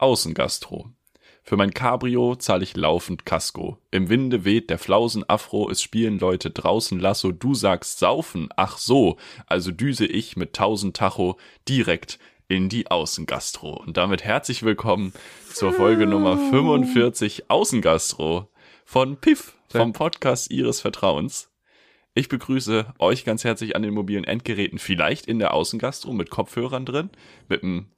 Außengastro. Für mein Cabrio zahle ich laufend Casco. Im Winde weht der Flausen Afro, es spielen Leute draußen Lasso, du sagst saufen, ach so, also düse ich mit tausend Tacho direkt in die Außengastro. Und damit herzlich willkommen zur Folge Nummer 45 Außengastro von Piff, vom Podcast Ihres Vertrauens. Ich begrüße euch ganz herzlich an den mobilen Endgeräten, vielleicht in der Außengastro mit Kopfhörern drin, mit einem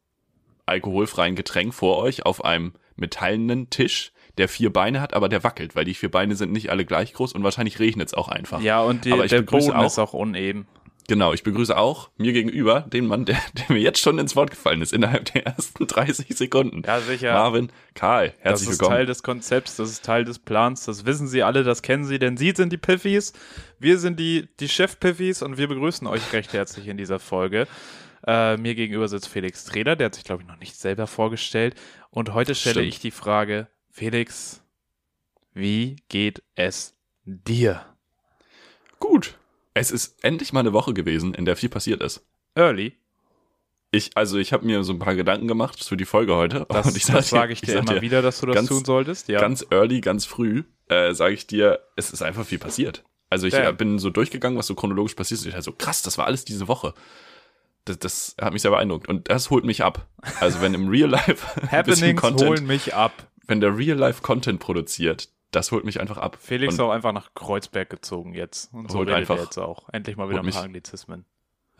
alkoholfreien Getränk vor euch auf einem metallenen Tisch, der vier Beine hat, aber der wackelt, weil die vier Beine sind nicht alle gleich groß und wahrscheinlich regnet es auch einfach. Ja, und die, der Boden auch, ist auch uneben. Genau, ich begrüße auch mir gegenüber den Mann, der, der mir jetzt schon ins Wort gefallen ist, innerhalb der ersten 30 Sekunden. Ja, sicher. Marvin, Karl, Das herzlich ist willkommen. Teil des Konzepts, das ist Teil des Plans, das wissen Sie alle, das kennen Sie, denn Sie sind die Piffys, wir sind die, die Chef-Piffys und wir begrüßen euch recht herzlich in dieser Folge. Äh, mir gegenüber sitzt Felix Treder, der hat sich, glaube ich, noch nicht selber vorgestellt. Und heute stelle Stimmt. ich die Frage, Felix, wie geht es dir? Gut. Es ist endlich mal eine Woche gewesen, in der viel passiert ist. Early, Ich, also ich habe mir so ein paar Gedanken gemacht für die Folge heute. das, und ich das sag sage ich dir sag immer wieder, dass du das ganz- tun solltest. Ja. Ganz early, ganz früh, äh, sage ich dir, es ist einfach viel passiert. Also ich Ja. äh, bin so durchgegangen, was so chronologisch passiert ist. Ich dachte so, krass, das war alles diese Woche. Das, das hat mich sehr beeindruckt. Und das holt mich ab. Also wenn im Real Life Happenings Content, holen mich ab. wenn der Real Life Content produziert, das holt mich einfach ab. Felix ist auch einfach nach Kreuzberg gezogen jetzt. Und so Holt einfach- er jetzt auch. Endlich mal wieder ein paar Anglizismen.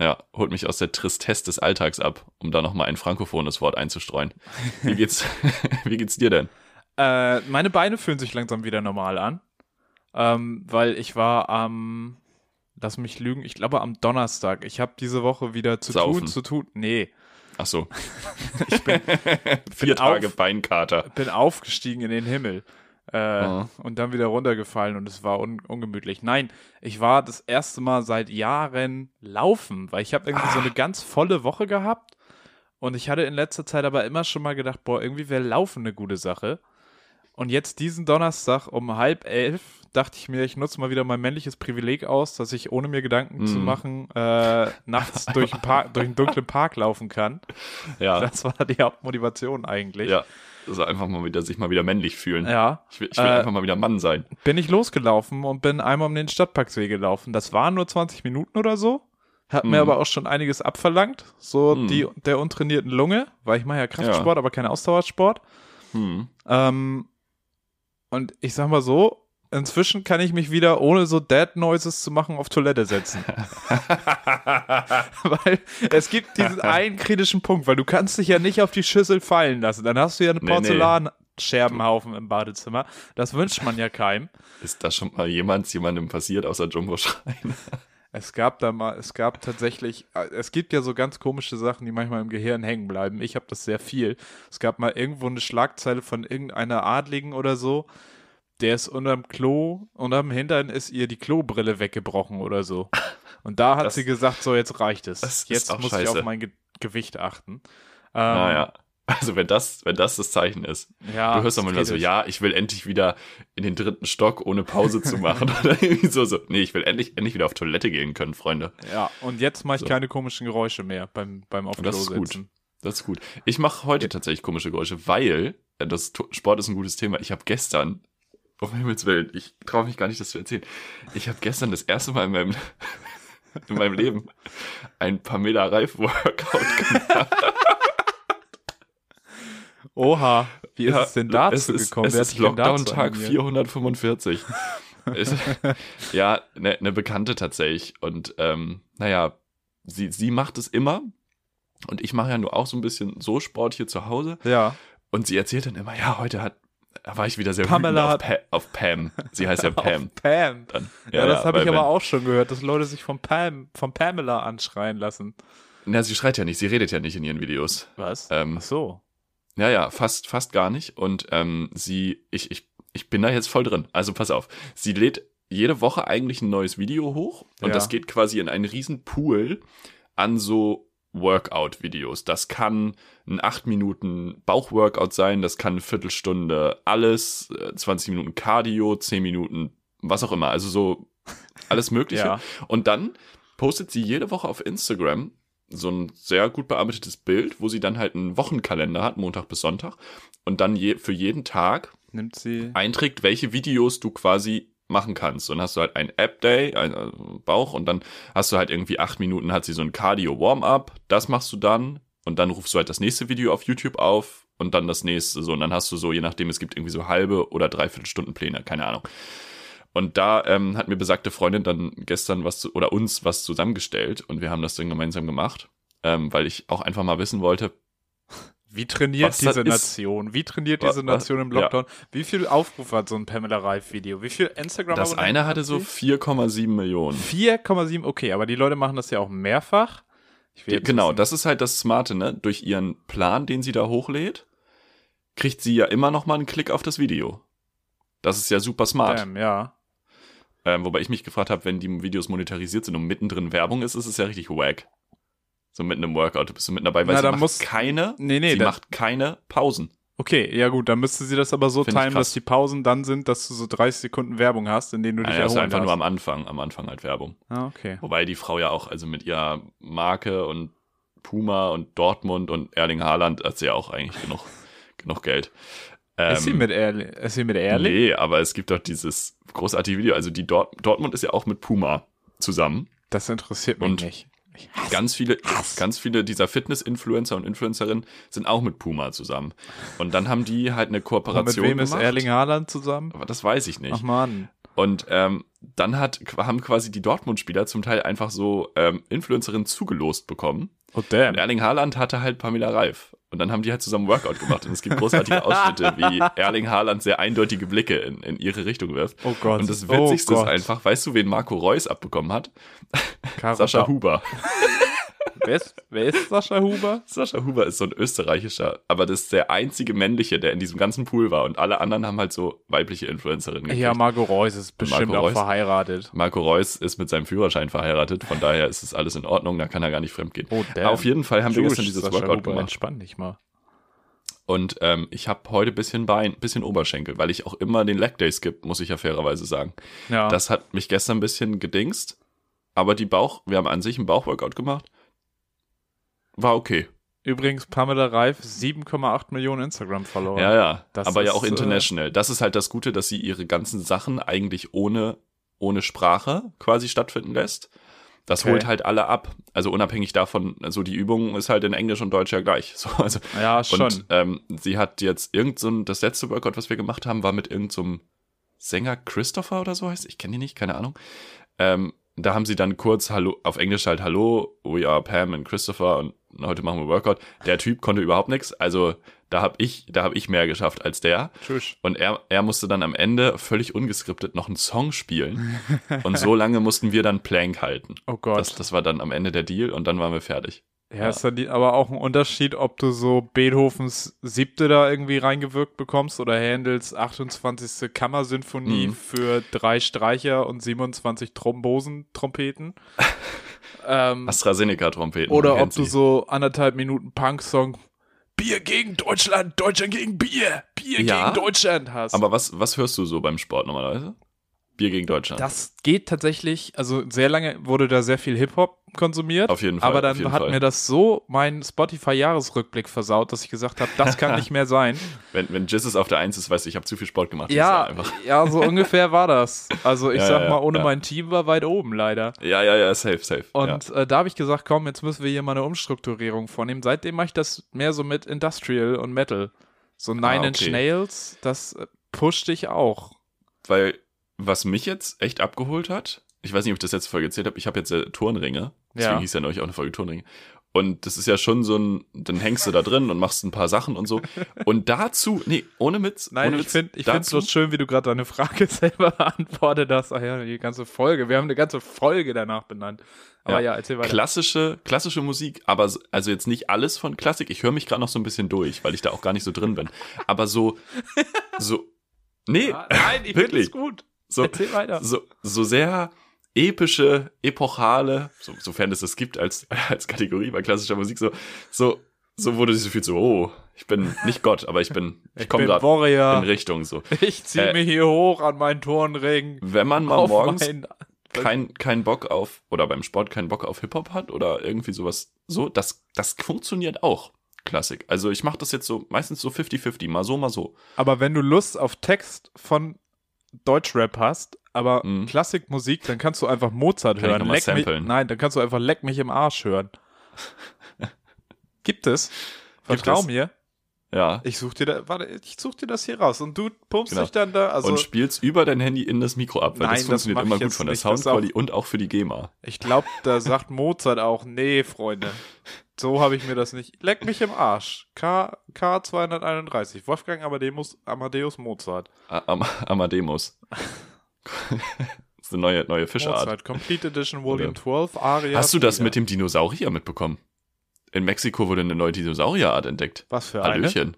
ja, holt mich aus der Tristesse des Alltags ab, um da nochmal ein frankophones Wort einzustreuen. Wie geht's, wie geht's dir denn? Äh, meine Beine fühlen sich langsam wieder normal an. Ähm, weil ich war am, lass mich lügen, ich glaube am Donnerstag. Ich habe diese Woche wieder zu Saufen. tun, zu tun. Nee, Ach so. ich bin, Vier bin Tage auf- Beinkater. bin aufgestiegen in den Himmel. Äh, Ah. Und dann wieder runtergefallen und es war un ungemütlich. Nein, ich war das erste Mal seit Jahren laufen, weil ich habe irgendwie so eine ganz volle Woche gehabt und ich hatte in letzter Zeit aber immer schon mal gedacht, boah, irgendwie wäre Laufen eine gute Sache. Und jetzt diesen Donnerstag um halb elf dachte ich mir, ich nutze mal wieder mein männliches Privileg aus, dass ich ohne mir Gedanken zu Mm. machen äh, nachts durch, einen Park, durch einen dunklen Park laufen kann. Ja, Das war die Hauptmotivation eigentlich. ja. Also einfach mal wieder, sich mal wieder männlich fühlen. Ja. Ich will, ich will Äh, einfach mal wieder Mann sein. bin ich losgelaufen und bin einmal um den Stadtparksee gelaufen. Das waren nur 20 Minuten oder so. Hat mir Mhm. aber auch schon einiges abverlangt. So Mhm. die, der untrainierten Lunge, weil ich mache ja Kraftsport, aber kein Ausdauersport. Hm. Ähm, und ich sag mal so, inzwischen kann ich mich wieder, ohne so Dead Noises zu machen, auf Toilette setzen. weil es gibt diesen einen kritischen Punkt, weil du kannst dich ja nicht auf die Schüssel fallen lassen. Dann hast du ja einen. Porzellanscherbenhaufen im Badezimmer. Das wünscht man ja keinem. Ist das schon mal jemand, jemandem passiert, außer Jumbo Schrein? Es gab da mal, es gab tatsächlich, äh, es gibt ja so ganz komische Sachen, die manchmal im Gehirn hängen bleiben. Ich habe das sehr viel. Es gab mal irgendwo eine Schlagzeile von irgendeiner Adligen oder so, der ist unterm Klo, unterm Hintern ist ihr die Klobrille weggebrochen oder so. Und da hat Das- sie gesagt, so jetzt reicht es. Jetzt muss ich scheiße. auf mein Ge Gewicht achten. Ähm, Naja. Also wenn das, wenn das das Zeichen ist. ja, du hörst doch mal wieder so, kritisch. ja, ich will endlich wieder in den dritten Stock ohne Pause zu machen. Oder irgendwie so, so. Nee, ich will endlich, endlich wieder auf Toilette gehen können, Freunde. Ja, und jetzt mache ich So. keine komischen Geräusche mehr beim, beim auf das ist gut. Das ist gut. Ich mache heute tatsächlich komische Geräusche, weil äh, das Sport ist ein gutes Thema. Ich habe gestern, um Himmels Willen, ich traue mich gar nicht, das zu erzählen. Ich habe gestern das erste Mal in meinem, in meinem Leben ein Pamela Reif Workout gemacht. Oha, wie ist Ja, es denn dazu es ist, gekommen? Es Wer ist Lockdown-Tag animiert? 445. Es- ja, eine ne Bekannte tatsächlich. Und ähm, naja, sie, sie macht es immer. Und ich mache ja nur auch so ein bisschen so Sport hier zu Hause. Ja. Und sie erzählt dann immer, ja, heute hat, da war ich wieder sehr Pamela auf, pa auf Pam. Sie heißt ja Pam. Pam. Dann, Ja, das habe weil ich aber wenn- auch schon gehört, dass Leute sich von Pam, von Pamela anschreien lassen. Na, sie schreit ja nicht, sie redet ja nicht in ihren Videos. Was? Ähm, Ach so. Ja, ja, fast, fast gar nicht. Und ähm, sie, ich, ich, ich bin da jetzt voll drin. Also pass auf. Sie lädt jede Woche eigentlich ein neues Video hoch und Ja. das geht quasi in einen riesen Pool an so Workout-Videos. Das kann ein 8 Minuten Bauchworkout sein, das kann eine Viertelstunde alles, äh, 20 Minuten Cardio, 10 Minuten, was auch immer. Also so alles Mögliche. Ja. Und dann postet sie jede Woche auf Instagram so ein sehr gut bearbeitetes Bild, wo sie dann halt einen Wochenkalender hat, Montag bis Sonntag, und dann je, für jeden Tag Nimmt sie. einträgt, welche Videos du quasi machen kannst. Und hast du halt ein App-Day, ein äh, Bauch, und dann hast du halt irgendwie acht Minuten, hat sie so ein Cardio-Warm-Up, das machst du dann, und dann rufst du halt das nächste Video auf YouTube auf und dann das nächste, so, und dann hast du so, je nachdem, es gibt irgendwie so halbe oder dreiviertel Stunden Pläne, keine Ahnung. Und da ähm, hat mir besagte Freundin dann gestern was zu, oder uns was zusammengestellt und wir haben das dann gemeinsam gemacht, ähm, weil ich auch einfach mal wissen wollte, Wie trainiert diese Nation? Wie trainiert diese Nation im ja. Lockdown? Wie viel Aufrufe hat so ein Pamela Reif Video? Wie viel Instagram das eine hatte so 4,7 Millionen. 4,7, okay, aber die Leute machen das ja auch mehrfach. Genau, wissen- das ist halt das Smarte, ne? Durch ihren Plan, den sie da hochlädt, kriegt sie ja immer noch mal einen Klick auf das Video. Das ist ja super smart. Damn, ja. Ähm, wobei ich mich gefragt habe, wenn die Videos monetarisiert sind und mittendrin Werbung ist, ist es ja richtig wack. So mitten im Workout, du bist so mitten dabei, weil Na, sie macht muss- keine, Nee, nee, sie da- macht keine Pausen. Okay, ja gut, dann müsste sie das aber so Find timen, dass die Pausen dann sind, dass du so 30 Sekunden Werbung hast, in denen du dich Naja, ist erholen einfach darfst. nur am Anfang, am Anfang halt Werbung. ah, okay. Wobei die Frau ja auch, also mit ihrer Marke und Puma und Dortmund und Erling Haaland hat sie ja auch eigentlich genug, genug Geld. Ähm, ist sie mit Erling? Ist sie mit Erling? Nee, aber es gibt doch dieses großartige Video. Also die Dort Dortmund ist ja auch mit Puma zusammen. Das interessiert mich Und nicht. Hasse Ganz viele, ganz viele dieser Fitness-Influencer und Influencerinnen sind auch mit Puma zusammen. Und dann haben die halt eine Und mit Kooperation wem ist gemacht. Erling Haaland zusammen? Aber das weiß ich nicht. Ach man. Und ähm, dann hat, haben quasi die Dortmund-Spieler zum Teil einfach so ähm, Influencerinnen zugelost bekommen. Oh Und damn. Erling Haaland hatte halt Pamela Reif. Und dann haben die halt zusammen Workout gemacht. Und es gibt großartige Ausschnitte, wie Erling Haaland sehr eindeutige Blicke in, in ihre Richtung wirft. Oh Gott. Und das oh Witzigste ist Gott. einfach, weißt du, wen Marco Reus abbekommen hat? Caro Sascha Huber. Wer ist, wer ist Sascha Huber? Sascha Huber ist so ein österreichischer, aber das ist der einzige männliche, der in diesem ganzen Pool war. Und alle anderen haben halt so weibliche Influencerinnen gekriegt. Ja, Margot Reus ist bestimmt Marco auch Reus? verheiratet. Marco Reus ist mit seinem Führerschein verheiratet, von daher ist es alles in Ordnung, da kann er gar nicht fremdgehen. Oh damn. Auf jeden Fall haben wir Tschüss, gestern dieses Sascha Workout Huber, gemacht. Entspann dich mal. Und ähm, ich habe heute bisschen Bein, bisschen Oberschenkel, weil ich auch immer den Leg Day skip, muss ich ja fairerweise sagen. Ja. Das hat mich gestern ein bisschen gedingst, aber die Bauch, wir haben an sich einen Bauchworkout gemacht. War okay. Übrigens, Pamela Reif, 7,8 Millionen Instagram-Follower. Ja, ja. Das aber ja ist, auch äh, international. Das ist halt das Gute, dass sie ihre ganzen Sachen eigentlich ohne, ohne Sprache quasi stattfinden lässt. Das Okay. holt halt alle ab. Also unabhängig davon, also die Übung ist halt in Englisch und Deutsch ja gleich. So, also, Ja, schon. Und ähm, sie hat jetzt irgend so ein, das letzte Workout, was wir gemacht haben, war mit irgendeinem so Sänger Christopher oder so heißt. Ich kenne ihn nicht, keine Ahnung. Ähm, da haben sie dann kurz Hallo, auf Englisch halt Hallo, we are Pam und Christopher und heute machen wir Workout. Der Typ konnte überhaupt nichts. Also da habe ich, da habe ich mehr geschafft als der. Tschüss. Und er, er musste dann am Ende völlig ungeskriptet noch einen Song spielen. und so lange mussten wir dann Plank halten. Oh Gott. Das, das war dann am Ende der Deal und dann waren wir fertig. ja, ist dann aber auch ein Unterschied, ob du so Beethovens siebte da irgendwie reingewirkt bekommst oder Händels 28. Kammersinfonie Mhm. für drei Streicher und 27 Thrombosen-Trompeten. ähm, AstraZeneca-Trompeten. oder ob du sie. so anderthalb Minuten Punk-Song Bier gegen Deutschland, Deutschland gegen Bier, Bier Ja, gegen Deutschland hast. Aber was, was hörst du so beim Sport normalerweise? Bier gegen Deutschland. Das geht tatsächlich, also sehr lange wurde da sehr viel Hip-Hop konsumiert. Auf jeden Fall, Aber dann hat Fall. mir das so meinen Spotify-Jahresrückblick versaut, dass ich gesagt habe, das kann nicht mehr sein. wenn, wenn Jizzes auf der Eins ist, weißt du, ich habe zu viel Sport gemacht. ja, ja, so ungefähr war das. Also ich Ja, sag ja, mal, ohne ja. mein Team war weit oben leider. Ja, ja, ja, safe, safe. Und äh, da habe ich gesagt, komm, jetzt müssen wir hier mal eine Umstrukturierung vornehmen. Seitdem mache ich das mehr so mit Industrial und Metal. So Nine Ah, Inch okay. Nails, das äh, pusht dich auch. Weil, was mich jetzt echt abgeholt hat, ich weiß nicht, ob ich das letzte Folge erzählt habe, ich habe jetzt äh, Turnringe. Deswegen Ja. hieß ja neulich auch eine Folge Turnringe. Und das ist ja schon so ein, dann hängst du da drin und machst ein paar Sachen und so. Und dazu, nee, ohne Witz, Nein, ohne ich finde ich dazu- bloß schön, wie du gerade deine Frage selber beantwortet hast. Ach ja, die ganze Folge. Wir haben eine ganze Folge danach benannt. Aber ja, Ja. erzähl weiter. klassische, klassische Musik, aber so- also jetzt nicht alles von Klassik. Ich höre mich gerade noch so ein bisschen durch, weil ich da auch gar nicht so drin bin. Aber so, so, nee, Ja, nein, ich finde es gut. So, Erzähl weiter. so, so sehr epische, epochale, so, sofern es das gibt als, als Kategorie bei klassischer Musik, so, so, so wurde sich so viel so, oh, ich bin nicht Gott, aber ich bin, ich, Ich komme gerade in Richtung so. Ich ziehe Äh, mir hier hoch an meinen Turnring. Wenn man mal morgens, kein, kein Bock auf, oder beim Sport keinen Bock auf Hip-Hop hat oder irgendwie sowas so, das, das funktioniert auch. Klassik. Also ich mache das jetzt so meistens so 50-50, mal so, mal so. Aber wenn du Lust auf Text von Deutschrap hast, aber Mhm. Klassikmusik, dann kannst du einfach Mozart Kann hören. Leck mich, nein, dann kannst du einfach Leck mich im Arsch hören. Gibt es? Vertrau es? mir. Ja. Ich such dir da, warte, ich such dir das hier raus und du pumpst Genau. dich dann da, also und spielst über dein Handy in das Mikro ab, weil Nein, das das funktioniert mach immer gut von der das Soundqualität und auch für die GEMA. ich glaube, da sagt Mozart auch, nee, Freunde, so habe ich mir das nicht. Leck mich im Arsch. K, K231, Wolfgang Amadeus, Amadeus Mozart. A- Am Amadeus. das ist eine neue, neue Fischart. Mozart, Complete Edition Volume Oder- 12, Aria. Hast du das Frida. mit dem Dinosaurier mitbekommen? In Mexiko wurde eine neue Dinosaurierart entdeckt. Was für eine? Hallöchen.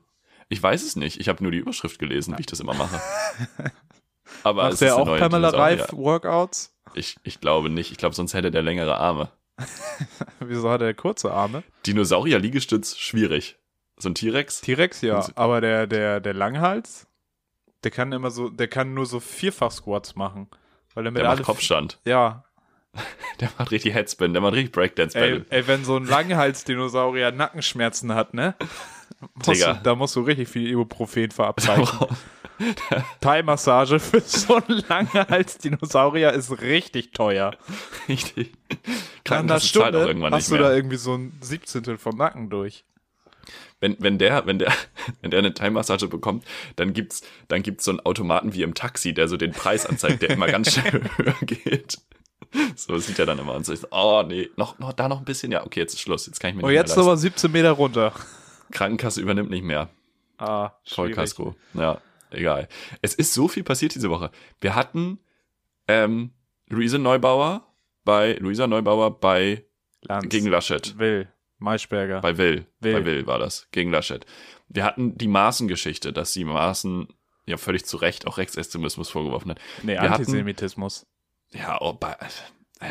Ich weiß es nicht. Ich habe nur die Überschrift gelesen, wie ich das immer mache. Aber Macht ist der auch Pamela. Reif Workouts? Ich, ich glaube nicht. Ich glaube, sonst hätte der längere Arme. Wieso hat er kurze Arme? Dinosaurier-Liegestütz, schwierig. So ein T-Rex? T-Rex ja, aber der, der, der Langhals, der kann immer so, der kann nur so Vierfach-Squats machen. Weil er mit Der macht Kopfstand. Ja. Der macht richtig Headspin. Der macht richtig Ey, Breakdance-Battle. ey, wenn so ein Langhals-Dinosaurier Nackenschmerzen hat, ne? Musst du, da musst du richtig viel Ibuprofen verabreichen. Thai-Massage für so einen Langhals-Dinosaurier ist richtig teuer. richtig. Einer Krankenkasse zahlt auch Stunde irgendwann hast nicht du da mehr. irgendwie so ein Siebzehntel vom Nacken durch. Wenn, wenn der, wenn der, wenn der eine Thai-Massage bekommt, dann gibt's, dann gibt's so einen Automaten wie im Taxi, der so den Preis anzeigt, der immer ganz schnell höher geht. So sieht er dann immer und so, oh nee, noch, noch, da noch ein bisschen, ja, okay, jetzt ist Schluss, jetzt kann ich mir Oh, nicht jetzt mehr leisten. aber 17 Meter runter. Krankenkasse übernimmt nicht mehr. Ah, schwierig. Vollkasko. Ja, egal. Es ist so viel passiert diese Woche. Wir hatten ähm, Luise Neubauer bei Luisa Neubauer bei Lanz. gegen Laschet. Will. Maischberger. Bei Will. Will. Bei Will war das. Gegen Laschet. Wir hatten die Maaßen-Geschichte, dass die Maaßen ja völlig zu Recht auch Rechtsextremismus vorgeworfen hat. nee, wir Antisemitismus. Ja, oh, bei,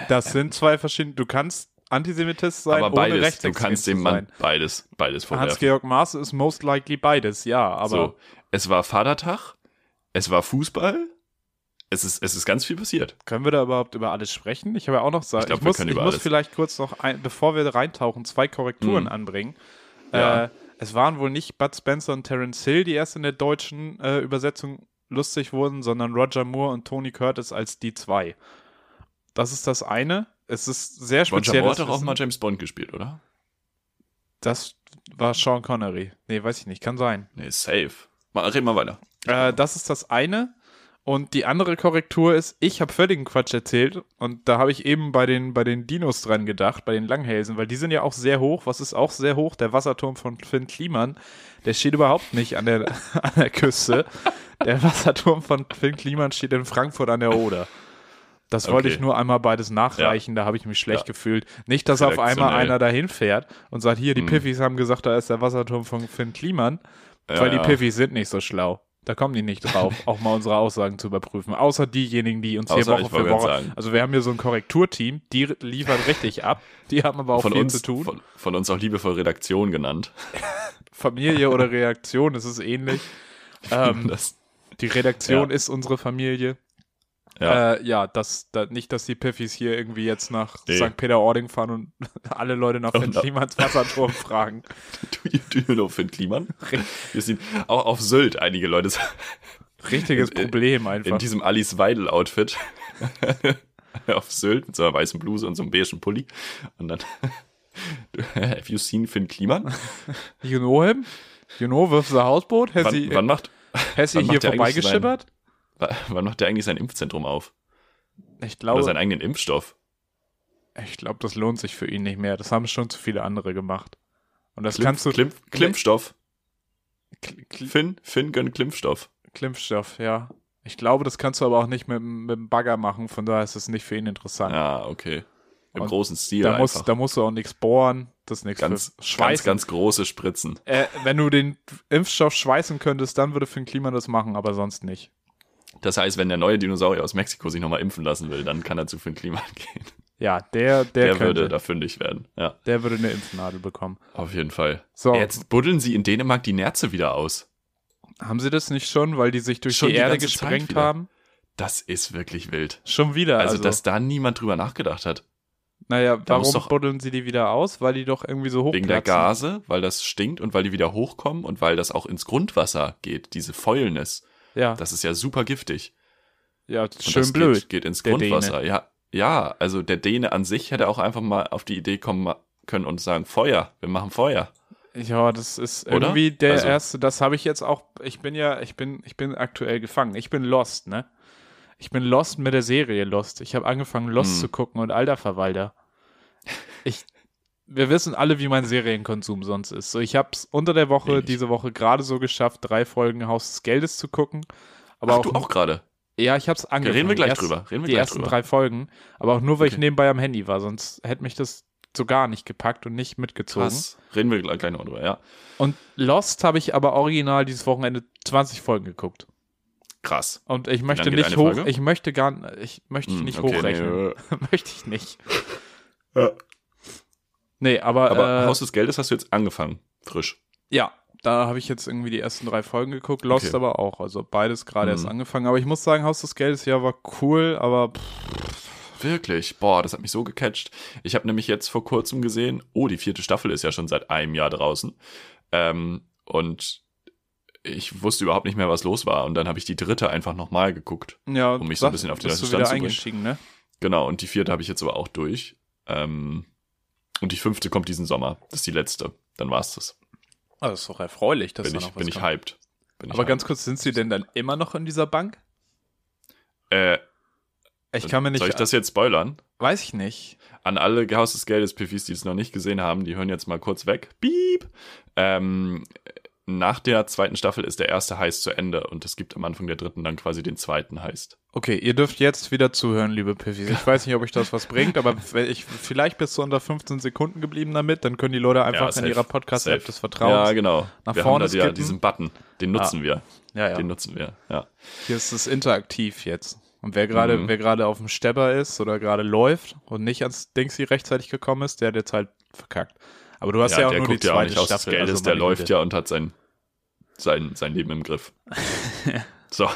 Das sind zwei verschiedene. Du kannst Antisemitist sein, aber ohne beides. Du Rechtsextrem kannst dem Mann beides, beides vorwerfen. Hans-Georg Maaßen ist most likely beides, ja, aber so, es war Vatertag, es war Fußball, es ist, es ist ganz viel passiert. können wir da überhaupt über alles sprechen? Ich habe ja auch noch sagen, Ich glaub, ich muss, ich muss vielleicht kurz noch, ein, bevor wir reintauchen, zwei Korrekturen Mhm. anbringen. Ja. Äh, es waren wohl nicht Bud Spencer und Terence Hill, die erst in der deutschen äh, Übersetzung lustig wurden, sondern Roger Moore und Tony Curtis als die zwei. Das ist das eine. Es ist sehr Roger speziell. Moore hat doch auch mal James Bond gespielt, oder? Das war Sean Connery. Nee, weiß ich nicht, kann sein. Nee, safe. Mal, red mal weiter. Äh, das ist das eine. Und die andere Korrektur ist, ich habe völligen Quatsch erzählt und da habe ich eben bei den, bei den Dinos dran gedacht, bei den Langhälsen, weil die sind ja auch sehr hoch. Was ist auch sehr hoch? Der Wasserturm von Finn Kliman. Der steht überhaupt nicht an der, an der Küste. Der Wasserturm von Finn Kliman steht in Frankfurt an der Oder. Das wollte Okay. ich nur einmal beides nachreichen, da habe ich mich schlecht Ja. gefühlt. Nicht, dass auf einmal einer dahin fährt und sagt, hier, die Mhm. Piffis haben gesagt, da ist der Wasserturm von Finn Kliman. Ja, Weil die ja. Piffis sind nicht so schlau. Da kommen die nicht drauf, auch mal unsere Aussagen zu überprüfen. Außer diejenigen, die uns hier Außer, Woche ich für Woche. sagen. Also wir haben hier so ein Korrekturteam, die liefern richtig ab. Die haben aber auch Von viel uns, zu tun. von, von uns auch liebevoll Redaktion genannt. Familie oder Reaktion, es ist ähnlich. Ähm, das, die Redaktion Ja. ist unsere Familie. Ja. Äh, ja, das, da, nicht, dass die Piffis hier irgendwie jetzt nach Nee. St. Peter-Ording fahren und alle Leute nach Finn. Klimans Wasserturm fragen. do, you, do you know Finn Kliman? Wir sind auch auf Sylt einige Leute Richtiges In- Problem einfach. in diesem Alice Weidel-Outfit. auf Sylt mit so einer weißen Bluse und so einem beigen Pulli. Und dann, have you seen Finn Kliman? you know him? You know, with the Houseboat? Has Wann, he, wann macht, has he hier vorbeigeschippert? wann macht der eigentlich sein Impfzentrum auf? Ich Oder glaube, seinen eigenen Impfstoff? ich glaube, das lohnt sich für ihn nicht mehr. Das haben schon zu viele andere gemacht. Und das Klimpf, kannst du. Klimpf, Klimpfstoff. Kl- Kl- Finn, Finn gönnt Klimpfstoff. Klimpfstoff, ja. Ich glaube, das kannst du aber auch nicht mit, dem- mit dem Bagger machen, von daher ist es nicht für ihn interessant. Ja, okay. Im Und großen Stil da, musst, einfach. da musst du auch nichts bohren. Das ist nichts ganz, für ganz, ganz große Spritzen. Äh, wenn du den Impfstoff schweißen könntest, dann würde Finn Klima das machen, aber sonst nicht. Das heißt, wenn der neue Dinosaurier aus Mexiko sich nochmal impfen lassen will, dann kann er zu Finn Kliman gehen. Ja, der, der, Der, könnte, würde da fündig werden. Ja, der würde eine Impfnadel bekommen. auf jeden Fall. So, Jetzt buddeln sie in Dänemark die Nerze wieder aus. haben sie das nicht schon, weil die sich durch Schon die, die Erde gesprengt haben? Das ist wirklich wild. Schon wieder. Also, Also, dass da niemand drüber nachgedacht hat. naja, da warum doch- buddeln sie die wieder aus? Weil die doch irgendwie so hoch Wegen der Gase, weil das stinkt und weil die wieder hochkommen und weil das auch ins Grundwasser geht, diese Fäulnis. Ja, Das ist ja super giftig. ja Und schön das blöd. Geht, geht ins Grundwasser. Ja, ja, also der Däne an sich hätte auch einfach mal auf die Idee kommen können und sagen, Feuer, wir machen Feuer. Ja, das ist Oder? irgendwie der Also- erste, das habe ich jetzt auch, ich bin ja, ich bin, ich bin aktuell gefangen. Ich bin lost, ne? Ich bin lost mit der Serie Lost. Ich habe angefangen Lost Hm. zu gucken und alter Verwalter. Ich, wir wissen alle, wie mein Serienkonsum sonst ist. So, ich habe es unter der Woche, Wenig. diese Woche gerade so geschafft, drei Folgen Haus des Geldes zu gucken. Aber Ach, auch, du auch gerade. ja, ich habe es angefangen. Reden wir gleich Erst drüber. Reden wir die ersten drüber. drei Folgen, aber auch nur, weil ich Okay. nebenbei am Handy war, sonst hätte mich das so gar nicht gepackt und nicht mitgezogen. Krass. Reden wir gleich noch drüber, ja. Und Lost habe ich aber original dieses Wochenende 20 Folgen geguckt. Krass. Und ich möchte nicht hoch, Folge? ich möchte gar ich möchte ich Hm, nicht okay, hochrechnen. nee, möchte ich nicht. Ja. Nee, aber, Aber äh, Haus des Geldes hast du jetzt angefangen. Frisch. ja, da habe ich jetzt irgendwie die ersten drei Folgen geguckt, Lost Okay. aber auch. Also beides gerade erst Mhm. angefangen. Aber ich muss sagen, Haus des Geldes ja war cool, aber pff, Wirklich? Boah, das hat mich so gecatcht. Ich habe nämlich jetzt vor kurzem gesehen, oh, die vierte Staffel ist ja schon seit einem Jahr draußen. Ähm, und ich wusste überhaupt nicht mehr, was los war. Und dann habe ich die dritte einfach nochmal geguckt. ja, Um mich so ein bisschen auf den neuesten Stand zu bringen. ne? Genau, und die vierte habe ich jetzt aber auch durch. Ähm, und die fünfte kommt diesen Sommer. Das ist die letzte. Dann war's das. Ah, das ist doch erfreulich, dass Bin da ich, noch was bin ich kommt. hyped. Bin ich Aber hyped. ganz kurz, sind sie denn dann immer noch in dieser Bank? äh, Ich kann mir nicht. soll ich das jetzt spoilern? weiß ich nicht. An alle Haus des Geldes Piffis, die es noch nicht gesehen haben, die hören jetzt mal kurz weg. Piep! Ähm, nach der zweiten Staffel ist der erste Heist zu Ende und es gibt am Anfang der dritten dann quasi den zweiten Heist. Okay, ihr dürft jetzt wieder zuhören, liebe Piffis. Ich weiß nicht, ob euch das was bringt, aber ich, vielleicht bist du unter 15 Sekunden geblieben damit, dann können die Leute einfach Ja, in safe, ihrer Podcast-App des Vertrauens. Ja, genau. nach wir vorne haben da ja diesen Button. Den nutzen wir. ja, ja. Den nutzen wir. Ja. Hier ist es interaktiv jetzt. Und wer gerade, Mhm. wer gerade auf dem Stepper ist oder gerade läuft und nicht ans Dingsy rechtzeitig gekommen ist, der hat jetzt halt verkackt. Aber du hast ja, auch der nur die guckt ja auch zweite nicht aus Staffel. Geldes, also der läuft ja und hat sein, sein, sein Leben im Griff. so,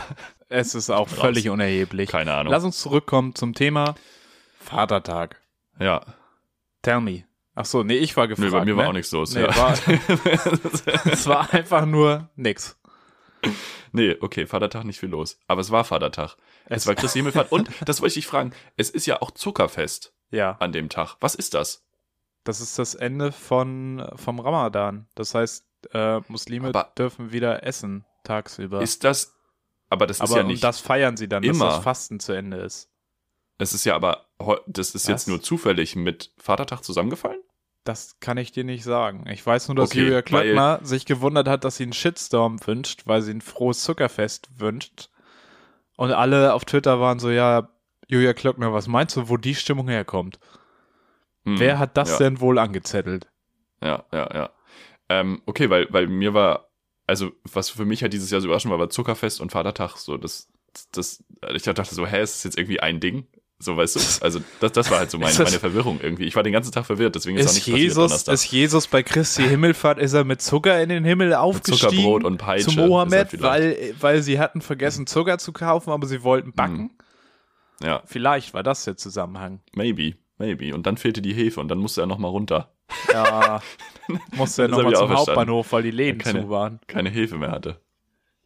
Es ist auch Raus. völlig unerheblich. keine Ahnung. Lass uns zurückkommen zum Thema Vatertag. ja. Tell me. Ach so, nee, ich war gefragt. Nö, bei mir ne? war auch nichts los. Nee, ja. war, es war einfach nur nix. nee, okay, Vatertag nicht viel los. Aber es war Vatertag. Es war Christi Himmelfahrt. Und, das wollte ich dich fragen, es ist ja auch Zuckerfest Ja, an dem Tag. Was ist das? Das ist das Ende von, vom Ramadan. Das heißt, äh, Muslime Aber- dürfen wieder essen tagsüber. Ist das, aber das ist aber ja und nicht, das feiern sie dann, immer. dass das Fasten zu Ende ist. es ist ja aber, das ist Was? jetzt nur zufällig mit Vatertag zusammengefallen? Das kann ich dir nicht sagen. Ich weiß nur, dass Okay, Julia Klöckner sich gewundert hat, dass sie einen Shitstorm wünscht, weil sie ein frohes Zuckerfest wünscht. Und alle auf Twitter waren so, ja, Julia Klöckner, was meinst du, wo die Stimmung herkommt? Hm, Wer hat das ja. denn wohl angezettelt? Ja, ja, ja. Ähm, okay, weil, weil mir war, also was für mich halt dieses Jahr so überraschend war, war Zuckerfest und Vatertag. So, das, das, ich dachte so, hä, ist das jetzt irgendwie ein Ding? So, weißt du? Also, das, das war halt so meine, das- meine Verwirrung irgendwie. Ich war den ganzen Tag verwirrt, deswegen ist, auch Ist nicht passiert Jesus, ist Jesus bei Christi Himmelfahrt, ist er mit Zucker in den Himmel Mit aufgestiegen? Zuckerbrot und Peitsche. zu er Mohammed, weil, weil sie hatten vergessen, Zucker zu kaufen, aber sie wollten backen. Ja, Vielleicht war das der Zusammenhang. maybe, maybe. Und dann fehlte die Hefe und dann musste er nochmal runter. Ja, musste er nochmal zum. Hauptbahnhof, weil die Läden Keine- zu waren. Keine Hefe mehr hatte.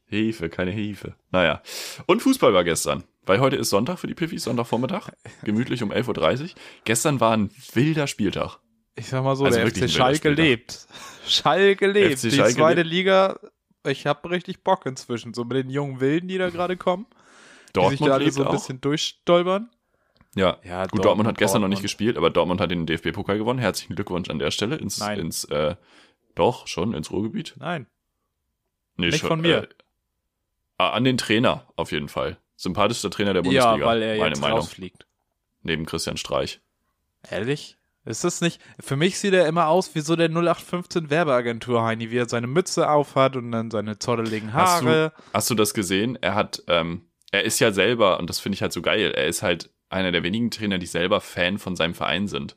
Hefe, keine Hefe. Naja. Und Fußball war gestern. Weil heute ist Sonntag für die Piffis, Sonntagvormittag. Gemütlich um 11.30 Uhr. Gestern war ein wilder Spieltag. Ich sag mal so, Also der FC Schalke lebt. Schalke lebt. FC die Schalke zweite lebt. Liga, ich hab richtig Bock inzwischen. So mit den jungen Wilden, die da gerade kommen. die sich da Dortmund alle so ein auch. bisschen durchstolpern. Ja, Ja, Gut, Dortmund, hat gestern noch nicht Dortmund. gespielt, aber Dortmund hat den DFB-Pokal gewonnen. Herzlichen Glückwunsch an der Stelle ins, Nein. ins äh, doch, schon, ins Ruhrgebiet. Nein. Nee, Nicht schon, von mir. Äh, an den Trainer, auf jeden Fall. Sympathischster Trainer der Ja, Bundesliga, weil er meine jetzt Meinung. rausfliegt. Neben Christian Streich. Ehrlich? Ist das nicht? Für mich sieht er immer aus wie so der 0815 Werbeagentur Heini, wie er seine Mütze aufhat und dann seine zotteligen Hast Haare. Hast du das gesehen? Er hat, ähm, er ist ja selber, und das finde ich halt so geil, er ist halt einer der wenigen Trainer, die selber Fan von seinem Verein sind.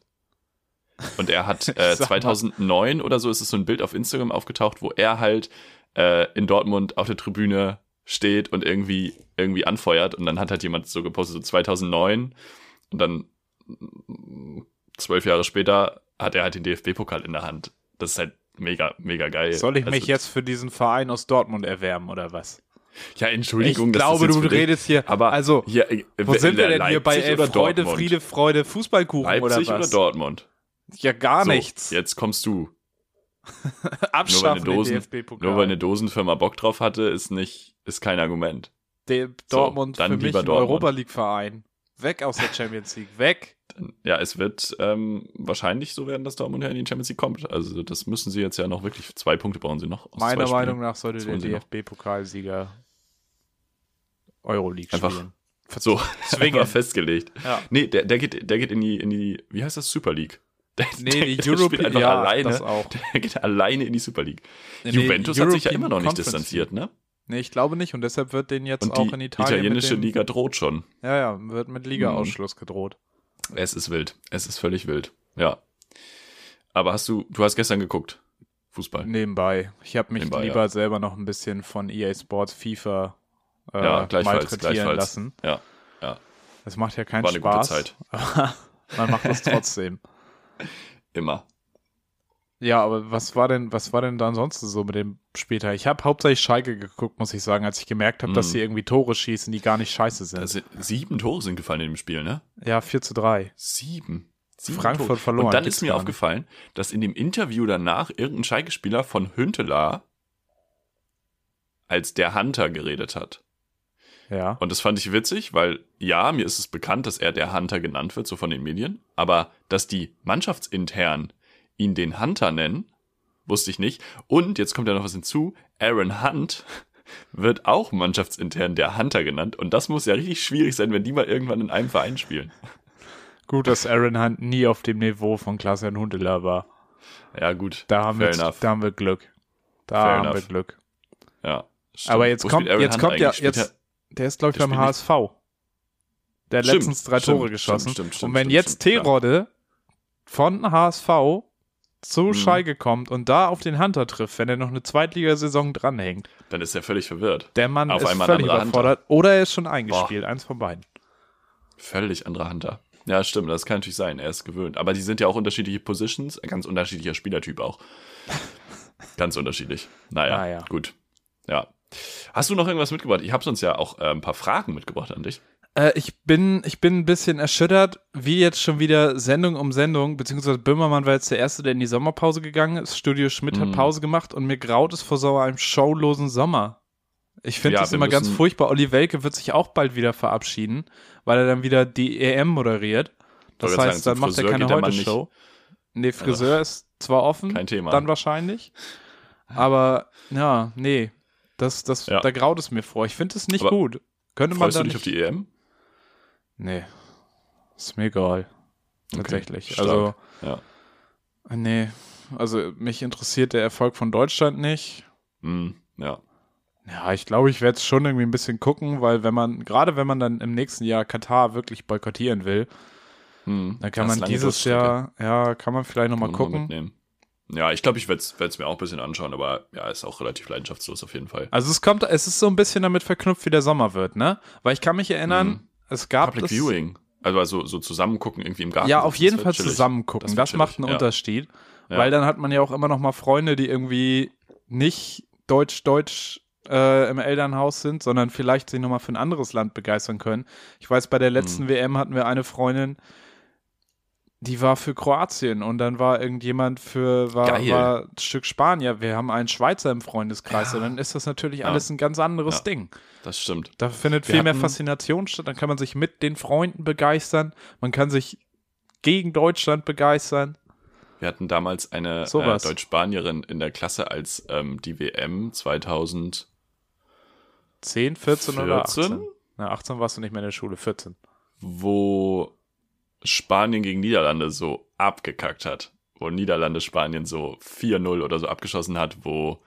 Und er hat äh, Sag mal. 2009 oder so ist es so ein Bild auf Instagram aufgetaucht, wo er halt äh, in Dortmund auf der Tribüne steht und irgendwie, irgendwie anfeuert. Und dann hat halt jemand so gepostet, so 2009. Und dann mm, zwölf Jahre später hat er halt den DFB-Pokal in der Hand. Das ist halt mega, mega geil. Soll ich Also, mich jetzt für diesen Verein aus Dortmund erwärmen oder was? Ja, Ich Entschuldigung, dass glaube, das du redest hier. Aber also, hier, äh, wo sind wir denn hier bei Leipzig äh, oder Freude, Dortmund? Friede, Freude, Fußballkuchen Leipzig oder oder was? Dortmund? Ja, gar So, nichts. Jetzt kommst du. Abschaffen nur weil eine Dosen-. Nur weil eine Dosenfirma Bock drauf hatte, ist nicht, ist kein Argument. Der Dortmund dann für mich ein Dortmund. Europa League Verein. Weg aus der Champions League. Weg. Ja, es wird ähm, wahrscheinlich so werden, dass Dortmund ja in die Champions League kommt. Also das müssen sie jetzt ja noch wirklich, zwei Punkte brauchen sie noch. Meiner Meinung nach sollte der. DFB-Pokalsieger Euroleague Einfach spielen. So, Zwingen. einfach festgelegt. Ja. Nee, der, der geht, der geht in die, in die, wie heißt das, Super League. Der, Nee, die der Europe spielt einfach ja, alleine. Der geht alleine in die Super League. Nee, Juventus hat sich ja immer noch nicht Conference distanziert, ne? Nee, ich glaube nicht und deshalb wird den jetzt auch die in Italien italienische mit dem, Liga droht schon. Ja, ja, wird mit Liga-Ausschluss gedroht. Es ist wild. Es ist völlig wild. Ja. Aber hast du, du hast gestern geguckt? Fußball. Nebenbei. Ich habe mich Nebenbei, lieber ja. selber noch ein bisschen von EA Sports FIFA äh, Ja, gleichfalls, malträtieren gleichfalls. lassen. Ja, ja. Das macht ja keinen War eine gute Spaß. Zeit. Man macht es trotzdem. Immer. Ja, aber was war denn, was war denn da ansonsten so mit dem später? Ich habe hauptsächlich Schalke geguckt, muss ich sagen, als ich gemerkt habe, dass Mm. sie irgendwie Tore schießen, die gar nicht scheiße sind. Also, sieben Tore sind gefallen in dem Spiel, ne? ja, 4 zu 3. Sieben. Sieben Frankfurt Tore. verloren, Und dann ist mir nicht. aufgefallen, dass in dem Interview danach irgendein Schalke-Spieler von Hünteler als der Hunter geredet hat. Ja. Und das fand ich witzig, weil ja, mir ist es bekannt, dass er der Hunter genannt wird, so von den Medien. Aber dass die mannschaftsintern ihn den Hunter nennen, wusste ich nicht. Und jetzt kommt ja noch was hinzu. Aaron Hunt wird auch mannschaftsintern der Hunter genannt. Und das muss ja richtig schwierig sein, wenn die mal irgendwann in einem Verein spielen. Gut, dass Aaron Hunt nie auf dem Niveau von Klaas-Jan Huntelaar war. Ja, gut. Da haben, Fair wir, enough. da haben wir Glück. Da Fair haben wir enough. Glück. Ja. stimmt. Aber jetzt Wo kommt, jetzt Hunt kommt ja, jetzt, der ist, glaube ich, der beim HSV. Der hat Stimmt, letztens drei stimmt, Tore geschossen. stimmt, stimmt, und wenn jetzt stimmt, ja. T-Rodde von HSV zu Mhm. Schalke kommt und da auf den Hunter trifft, wenn er noch eine Zweitligasaison dranhängt, dann ist er völlig verwirrt. der Mann Auf ist einmal ein völlig überfordert. Oder er ist schon eingespielt, eins von beiden. Völlig anderer Hunter. Ja, stimmt, das kann natürlich sein. Er ist gewöhnt. Aber die sind ja auch unterschiedliche Positions, ein ganz unterschiedlicher Spielertyp auch. ganz unterschiedlich. Naja, Ah, ja. gut. Ja. Hast du noch irgendwas mitgebracht? Ich habe sonst ja auch äh, ein paar Fragen mitgebracht an dich. Äh, ich, bin, ich bin ein bisschen erschüttert, wie jetzt schon wieder Sendung um Sendung, beziehungsweise Böhmermann war jetzt der Erste, der in die Sommerpause gegangen ist. Studio Schmidt hat Mhm. Pause gemacht und mir graut es vor so einem showlosen Sommer. Ich finde Ja, das immer ganz furchtbar. Olli Welke wird sich auch bald wieder verabschieden, weil er dann wieder die EM moderiert. Das heißt, sagen, dann macht er keine Heute-Show. Nee, Friseur ist zwar offen, Kein Thema. dann wahrscheinlich. Aber ja, nee. Das, das, Ja. Da graut es mir vor. Ich finde es nicht Aber gut. Könnte man Freust da du dich nicht auf die EM? Nee. Ist mir egal. Okay, Tatsächlich. stark. Also, Ja. nee. Also, mich interessiert der Erfolg von Deutschland nicht. Hm, ja. Ja, ich glaube, ich werde es schon irgendwie ein bisschen gucken, weil wenn man, gerade wenn man dann im nächsten Jahr Katar wirklich boykottieren will, Hm. dann kann man dieses. Jahr, ja, kann man vielleicht nochmal man gucken. mitnehmen. Ja, ich glaube, ich werde es mir auch ein bisschen anschauen, aber ja, ist auch relativ leidenschaftslos auf jeden Fall. Also es kommt, es ist so ein bisschen damit verknüpft, wie der Sommer wird, ne? Weil ich kann mich erinnern, Mhm. es gab Public das, Viewing. Also, also so zusammen gucken irgendwie im Garten. Ja, auf jeden Fall chillig. zusammen gucken. Das Das, macht einen ja. Unterschied. Ja. Weil dann hat man ja auch immer noch mal Freunde, die irgendwie nicht deutsch-deutsch äh, im Elternhaus sind, sondern vielleicht sich noch mal für ein anderes Land begeistern können. Ich weiß, bei der Mhm. letzten WM hatten wir eine Freundin, die war für Kroatien und dann war irgendjemand für war, war ein Stück Spanier. Wir haben einen Schweizer im Freundeskreis Ja. und dann ist das natürlich Ja. alles ein ganz anderes Ja. Ding. Das stimmt. Da findet Wir viel mehr Faszination statt. Dann kann man sich mit den Freunden begeistern. Man kann sich gegen Deutschland begeistern. Wir hatten damals eine äh, Sowas. Deutsch-Spanierin in der Klasse, als ähm, die WM 2000 10, 14 oder 14? 18? Na, 18 warst du nicht mehr in der Schule, 14. wo Spanien gegen Niederlande so abgekackt hat. Wo Niederlande Spanien so 4-0 oder so abgeschossen hat, wo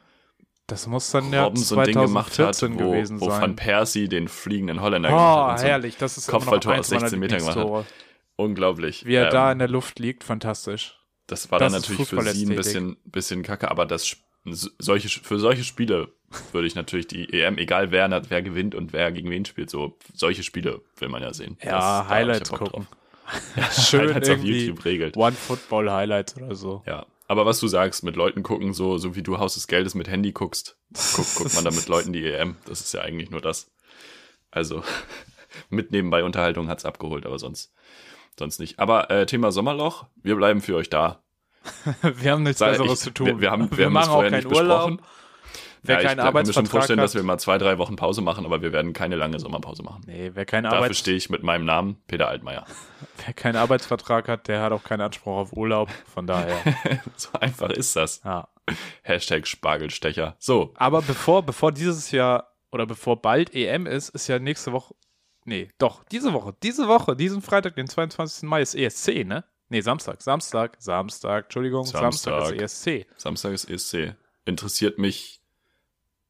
Das muss dann ja Robben so ein Ding gemacht hat, 2014 wo, gewesen wo Van sein. Persie den fliegenden Holländer Oh, hat. und so. herrlich. Das ist Kopfballtor aus 16 meiner Metern gemacht hat. Unglaublich. Wie er Ähm, da in der Luft liegt, fantastisch. Das war Das dann natürlich für sie ein bisschen, bisschen kacke, aber das, solche, für solche Spiele würde ich natürlich die EM, egal wer, wer gewinnt und wer gegen wen spielt, so solche Spiele will man ja sehen. Ja, Das- Highlights gucken. drauf. Schön Highlights auf YouTube regelt. One Football Highlights oder so. Ja. Aber was du sagst, mit Leuten gucken, so, so wie du Haus des Geldes mit Handy guckst, guck, guckt man da mit Leuten die EM. Das ist ja eigentlich nur das. Also, mit nebenbei Unterhaltung hat's abgeholt, aber sonst, sonst nicht. Aber äh, Thema Sommerloch, wir bleiben für euch da. Wir haben nichts Sag, Besseres ich- zu tun. wir- wir haben- wir haben das machen auch vorher keinen nicht Urlaub. besprochen. Wer ja, keinen ich kann mir schon Arbeitsvertrag vorstellen, hat. dass wir mal zwei, drei Wochen Pause machen, aber wir werden keine lange Sommerpause machen. Nee, wer keinen, Dafür Arbeits stehe ich mit meinem Namen, Peter Altmaier. wer keinen Arbeitsvertrag hat, der hat auch keinen Anspruch auf Urlaub. Von daher, so einfach ist das. ja. Hashtag Spargelstecher. So, Aber bevor, bevor dieses Jahr oder bevor bald EM ist, ist ja nächste Woche. Nee, doch, diese Woche, diese Woche, diesen Freitag, den 22. Mai ist ESC, ne? Nee, Samstag, Samstag, Samstag, Entschuldigung, Samstag, Samstag. ist ESC. Samstag ist ESC. Interessiert mich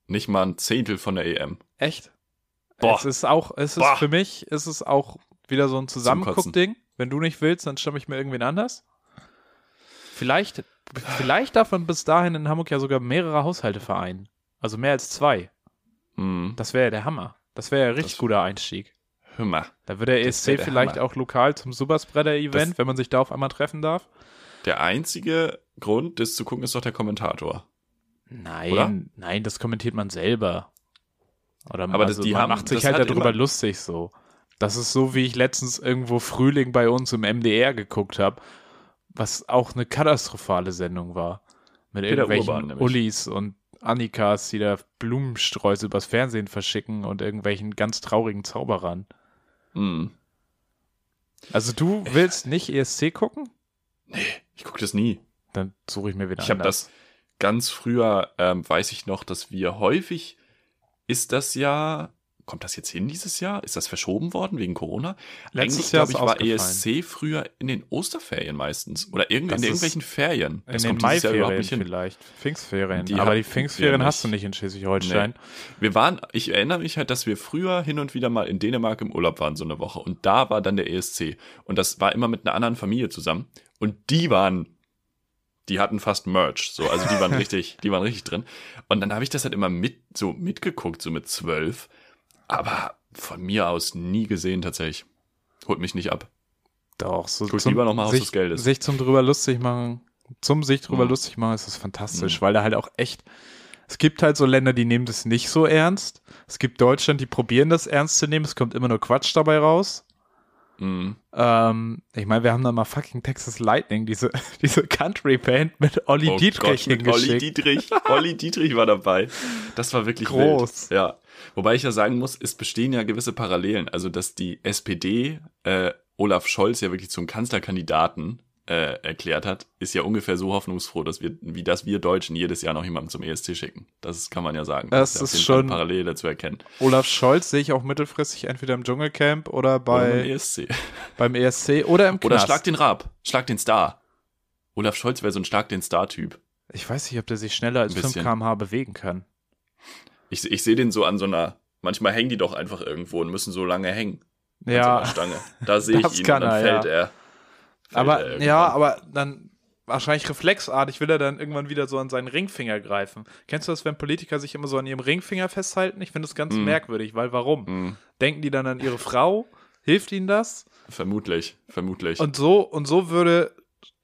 nicht mal ein Zehntel von der EM. Echt? Boah. Es ist auch, es ist Boah. für mich, ist es auch wieder so ein. Zusammenguckding. Wenn du nicht willst, dann stamme ich mir irgendwen anders. Vielleicht, vielleicht darf man bis dahin in Hamburg ja sogar mehrere Haushalte vereinen. Also mehr als zwei. Hm. Das wäre ja der Hammer. Das wäre ja ein richtig Das- guter Einstieg. Hör mal. Da wird der ESC der vielleicht Hammer. auch lokal zum Superspreader-Event, wenn man sich da auf einmal treffen darf. Der einzige Grund, das zu gucken, ist doch der Kommentator. Nein, Oder? nein, das kommentiert man selber. Oder Aber das- also die man haben- macht sich das halt darüber lustig so. Das ist so, wie ich letztens irgendwo Frühling bei uns im MDR geguckt habe, was auch eine katastrophale Sendung war. Mit Peter irgendwelchen Urban. Ullis und Annikas, die da Blumensträuße übers Fernsehen verschicken und irgendwelchen ganz traurigen Zauberern. Hm. Also du willst nicht ESC gucken? Ich gucke das nie. Dann suche ich mir wieder Ich habe anders. das ganz früher, ähm, weiß ich noch, dass wir häufig, ist das ja, kommt das jetzt hin dieses Jahr? Ist das verschoben worden wegen Corona? Letztes Eigentlich, Jahr ich, war. ESC früher in den Osterferien meistens. Oder irgend, in irgendwelchen Ferien. In Das den Jahr überhaupt Maiferien vielleicht. Pfingstferien. Die Aber die Pfingstferien hast du nicht. nicht in Schleswig-Holstein. Wir waren, ich erinnere mich halt, dass wir früher hin und wieder mal in Dänemark im Urlaub waren, so eine Woche. Und da war dann der ESC. Und das war immer mit einer anderen Familie zusammen. Und die waren, die hatten fast Merch. So, also die waren richtig, die waren richtig drin. Und dann habe ich das halt immer mit, so mitgeguckt, so mit zwölf. Aber von mir aus nie gesehen tatsächlich. Holt mich nicht ab. Doch, so Guck lieber noch mal Haus sich, des Geldes. sich zum drüber lustig machen, zum sich drüber Mhm. lustig machen, ist das fantastisch, weil da halt auch echt, es gibt halt so Länder, die nehmen das nicht so ernst. Es gibt Deutschland, die probieren das ernst zu nehmen, es kommt immer nur Quatsch dabei raus. Mhm. Ähm, ich meine, wir haben da mal fucking Texas Lightning, diese, diese Country-Band mit Olli Oh Dietrich Gott, mit Olli. Dietrich. Olli Dietrich war dabei. Das war wirklich Groß. Wild. Ja. Wobei ich ja sagen muss, es bestehen ja gewisse Parallelen. Also, dass die SPD äh, Olaf Scholz ja wirklich zum Kanzlerkandidaten äh, erklärt hat, ist ja ungefähr so hoffnungsfroh, dass wir, wie dass wir Deutschen jedes Jahr noch jemanden zum ESC schicken. Das kann man ja sagen. Das ja auf ist schon- Parallele zu erkennen. Olaf Scholz sehe ich auch mittelfristig entweder im Dschungelcamp oder Oder bei, beim ESC. beim ESC oder im Oder Knast. schlag den Rab. Schlag den Star. Olaf Scholz wäre so ein Schlag den Star-Typ. Ich weiß nicht, ob der sich schneller als Ein 5 bisschen. km/h bewegen kann. Ich, ich sehe den so an so einer, manchmal hängen die doch einfach irgendwo und müssen so lange hängen. so Ja, einer Stange. Da sehe Das ich ihn und dann er, fällt. Fällt er aber irgendwann. ja, aber dann wahrscheinlich reflexartig will er dann irgendwann wieder so an seinen Ringfinger greifen. Kennst du das, wenn Politiker sich immer so an ihrem Ringfinger festhalten? Ich finde das ganz Mhm. merkwürdig, weil warum? Hm, Denken die dann an ihre Frau? Hilft ihnen das? vermutlich, vermutlich. Und so und so würde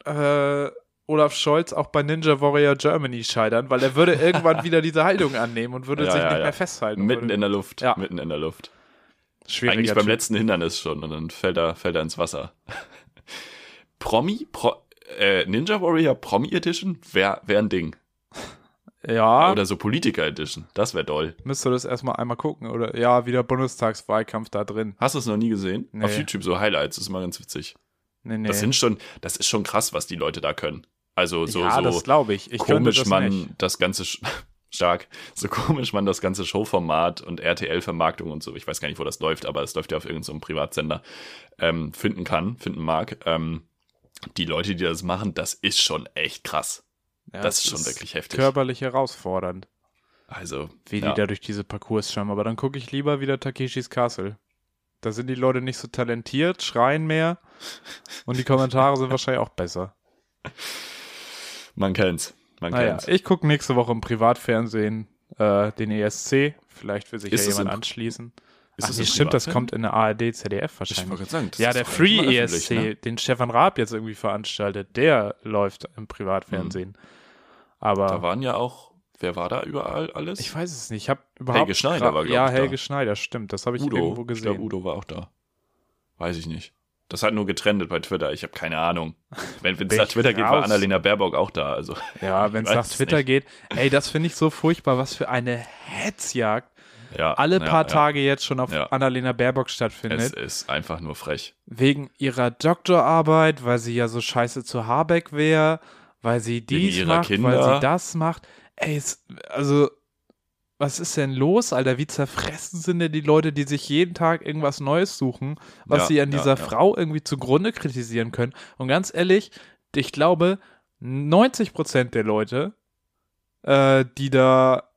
äh, Olaf Scholz auch bei Ninja Warrior Germany scheitern, weil er würde irgendwann wieder diese Haltung annehmen und würde Ja, sich ja, nicht ja. mehr festhalten. mitten würde. in der Luft, Ja. mitten in der Luft. Schwieriger Eigentlich beim Typ. letzten Hindernis schon und dann fällt er, fällt er ins Wasser. Promi, Pro, äh, Ninja Warrior Promi Edition wäre wär ein Ding. Ja, Oder so Politiker Edition. Das wäre doll. müsst ihr das erstmal einmal gucken. Oder ja, wieder Bundestagswahlkampf da drin. Hast du es noch nie gesehen? Nee. Auf YouTube so Highlights, das ist immer ganz witzig. Nee, nee. Das sind schon, das ist schon krass, was die Leute da können. Also so, ja, so das glaube ich. Ich komisch das man nicht. das ganze stark, so komisch man das ganze Showformat und RTL-Vermarktung und so, ich weiß gar nicht, wo das läuft, aber es läuft ja auf irgendeinem so Privatsender, ähm, finden kann, finden mag. Ähm, die Leute, die das machen, das ist schon echt krass. Ja, das es ist schon wirklich heftig. Körperlich herausfordernd, Also, wie ja. die da durch diese Parcours schwammen. Aber dann gucke ich lieber wieder Takeshis Castle. Da sind die Leute nicht so talentiert, schreien mehr und die Kommentare sind wahrscheinlich auch besser. man kennt's, man Naja, kennt's. ich gucke nächste Woche im Privatfernsehen äh, den ESC. Vielleicht will sich Ist ja jemand anschließen. Ist Ach, das nee, stimmt, das kommt in der ARD, ZDF Ich wahrscheinlich. gerade sagen, ja, der Free ESC, öffentlich, ne? den Stefan Raab jetzt irgendwie veranstaltet, der läuft im Privatfernsehen. Aber Da waren ja auch, wer war da überall alles? ich weiß es nicht. Ich habe überhaupt Helge Schneider war, Ja, ich, da. Helge Schneider, stimmt. Das habe ich Udo, irgendwo ich gesehen. glaube, Udo war auch da. Weiß ich nicht. Das hat nur getrennt bei Twitter. Ich habe keine Ahnung. Wenn es nach ich Twitter geht, war raus. Annalena Baerbock auch da. Also Ja, wenn es nach Twitter nicht. geht. Ey, das finde ich so furchtbar, was für eine Hetzjagd ja, alle ja, paar ja. Tage jetzt schon auf Ja. Annalena Baerbock Es stattfindet. ist einfach nur frech. Wegen ihrer Doktorarbeit, weil sie ja so scheiße zu Habeck wäre, weil sie dies macht, weil Kinder. sie das macht. Ey, es, also, was ist denn los, Alter? Wie zerfressen sind denn die Leute, die sich jeden Tag irgendwas Neues suchen, was Ja, sie an ja, dieser ja. Frau irgendwie zugrunde kritisieren können? Und ganz ehrlich, ich glaube, 90% der Leute, äh, die da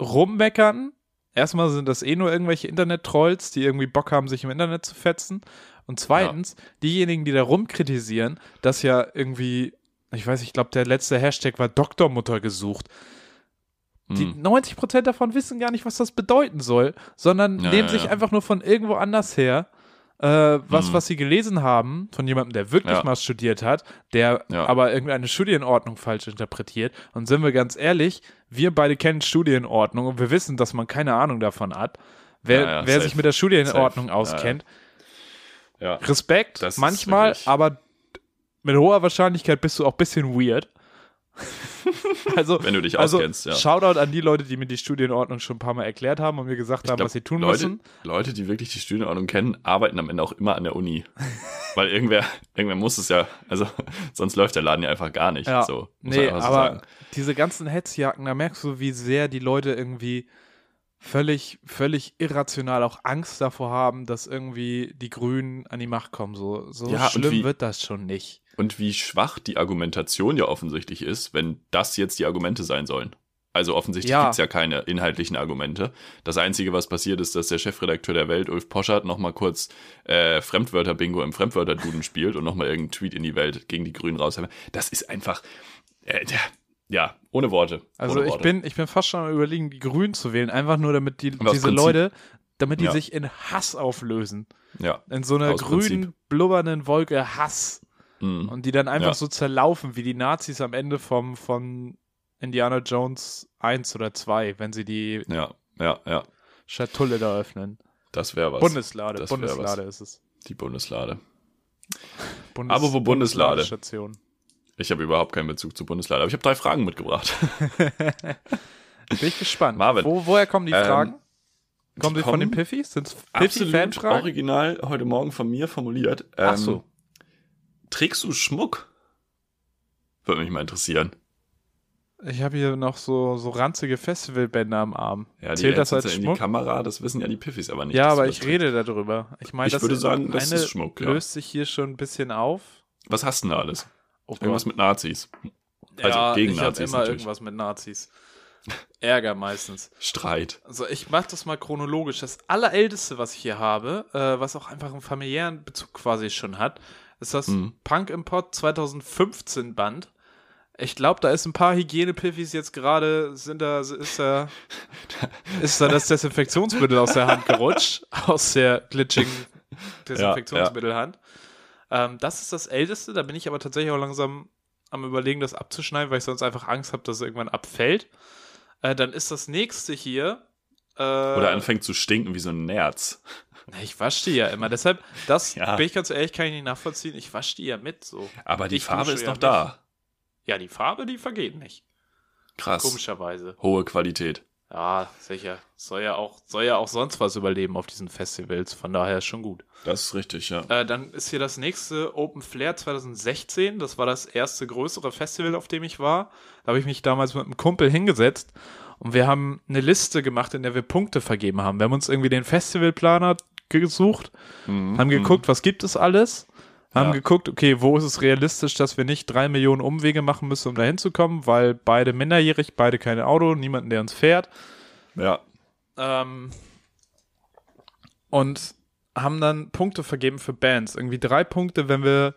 rummeckern, erstmal sind das eh nur irgendwelche Internet-Trolls, die irgendwie Bock haben, sich im Internet zu fetzen. Und zweitens, diejenigen, die da rumkritisieren, dass ja irgendwie, ich weiß, ich glaube, der letzte Hashtag war Doktormutter gesucht. Die Hm. 90% davon wissen gar nicht, was das bedeuten soll, sondern Ja, nehmen ja, sich ja. einfach nur von irgendwo anders her, äh, was, Hm. was sie gelesen haben, von jemandem, der wirklich Ja. mal studiert hat, der Ja. aber irgendeine Studienordnung falsch interpretiert. Und sind wir ganz ehrlich, wir beide kennen Studienordnung und wir wissen, dass man keine Ahnung davon hat. Wer, Ja, ja, wer sich mit der Studienordnung Safe. Auskennt, Ja. Respekt, Das manchmal, aber mit hoher Wahrscheinlichkeit bist du auch ein bisschen weird. also, Wenn du dich also auskennst, ja. Shoutout an die Leute, die mir die Studienordnung schon ein paar Mal erklärt haben und mir gesagt haben, glaub, was sie tun Leute, müssen. Leute, die wirklich die Studienordnung kennen, arbeiten am Ende auch immer an der Uni. Weil irgendwer, irgendwer muss es ja, also sonst läuft der Laden ja einfach gar nicht. Ja, So, muss nee, aber sagen. Diese ganzen Hetzjacken, da merkst du, wie sehr die Leute irgendwie völlig, völlig irrational auch Angst davor haben, dass irgendwie die Grünen an die Macht kommen. So, so Ja, schlimm wie- wird das schon nicht. Und wie schwach die Argumentation ja offensichtlich ist, wenn das jetzt die Argumente sein sollen. Also offensichtlich Ja. gibt's ja keine inhaltlichen Argumente. Das Einzige, was passiert ist, dass der Chefredakteur der Welt, Ulf Poschardt, nochmal kurz äh, Fremdwörter-Bingo im Fremdwörter-Duden spielt und nochmal irgendeinen Tweet in die Welt gegen die Grünen raushaben. Das ist einfach, äh, ja, ohne Worte. Also ohne ich Worte. bin, ich bin fast schon am überlegen, die Grünen zu wählen, einfach nur damit die, diese Prinzip. Leute, damit die Ja. sich in Hass auflösen. Ja, In so einer Aus grünen, Prinzip. blubbernden Wolke Hass. mm, Und die dann einfach Ja. so zerlaufen, wie die Nazis am Ende vom, von Indiana Jones 1 oder 2, wenn sie die ja, ja, ja. Schatulle da öffnen. Das wäre was. Bundeslade, das Bundeslade ist es. Die Bundeslade. Bundes Apropos Bundeslade. Bundesladestation. Ich habe überhaupt keinen Bezug zu Bundeslade, aber ich habe drei Fragen mitgebracht. Bin ich gespannt. Marvin. Wo, woher kommen die Ähm, Fragen? Kommen die sie von den Piffys? Sind es Piffy-Fanfragen? original heute Morgen von mir formuliert. Ähm, Ach so. Trägst du Schmuck? Würde mich mal interessieren. Ich habe hier noch so, so ranzige Festivalbänder am Arm. Ja, die Zählt das als du in Schmuck? die Kamera, das wissen ja die Piffis aber nicht. Ja, aber ich rede darüber. Ich meine, Ich das würde sagen, das ist Schmuck, ja. löst sich hier schon ein bisschen auf. Was hast du denn da alles? Oh Irgendwas mit Nazis. Also ja, gegen ich Nazis immer natürlich. irgendwas mit Nazis. Ärger meistens. Streit. Also ich mache das mal chronologisch. Das allerälteste, was ich hier habe, äh, was auch einfach einen familiären Bezug quasi schon hat, ist das Mhm. Punk Import 2015 Band. Ich glaube, da ist ein paar Hygienepiffis jetzt gerade, sind da, ist da, ist da das Desinfektionsmittel aus der Hand gerutscht, aus der glitchigen Desinfektionsmittelhand. Ähm, das ist das älteste, da bin ich aber tatsächlich auch langsam am überlegen, das abzuschneiden, weil ich sonst einfach Angst habe, dass es irgendwann abfällt. Äh, dann ist das nächste hier. Äh, Oder anfängt zu stinken wie so ein Nerz. na, ich wasche die ja immer. Deshalb, das Ja. bin ich ganz ehrlich, kann ich nicht nachvollziehen. Ich wasche die ja mit so. Aber die Ich Farbe ist ja noch nicht. da. Ja, die Farbe, die vergeht nicht. Krass. Komischerweise. Hohe Qualität. Ja, sicher. Soll ja auch, soll ja auch sonst was überleben auf diesen Festivals. Von daher ist schon gut. Das ist richtig, ja. Äh, dann ist hier das nächste Open Flair 2016. Das war das erste größere Festival, auf dem ich war. Da habe ich mich damals mit einem Kumpel hingesetzt und wir haben eine Liste gemacht, in der wir Punkte vergeben haben. Wir haben uns irgendwie den Festivalplaner gesucht, Mhm. haben geguckt, was gibt es alles, haben Ja. geguckt, okay, wo ist es realistisch, dass wir nicht drei Millionen Umwege machen müssen, um da hinzukommen, weil beide minderjährig, beide kein Auto, niemanden, der uns fährt. Ja. Ähm, und haben dann Punkte vergeben für Bands. Irgendwie drei Punkte, wenn wir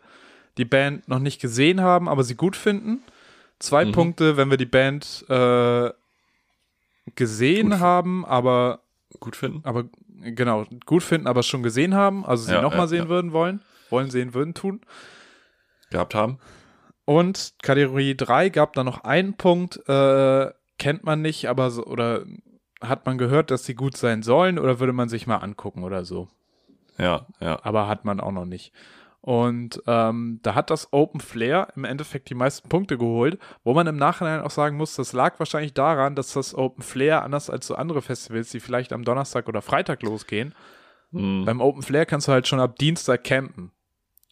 die Band noch nicht gesehen haben, aber sie gut finden. Zwei Mhm. Punkte, wenn wir die Band äh, gesehen Gut. haben, aber, Gut finden? aber genau, gut finden, aber schon gesehen haben, also sie Ja, nochmal ja, sehen würden wollen, wollen sehen würden tun. Gehabt haben? Und Kategorie 3 gab da noch einen Punkt, äh, kennt man nicht, aber so, oder hat man gehört, dass sie gut sein sollen oder würde man sich mal angucken oder so. Ja, ja. Aber hat man auch noch nicht. Und ähm, da hat das Open Flair im Endeffekt die meisten Punkte geholt, wo man im Nachhinein auch sagen muss, das lag wahrscheinlich daran, dass das Open Flair, anders als so andere Festivals, die vielleicht am Donnerstag oder Freitag losgehen, Mhm. beim Open Flair kannst du halt schon ab Dienstag campen.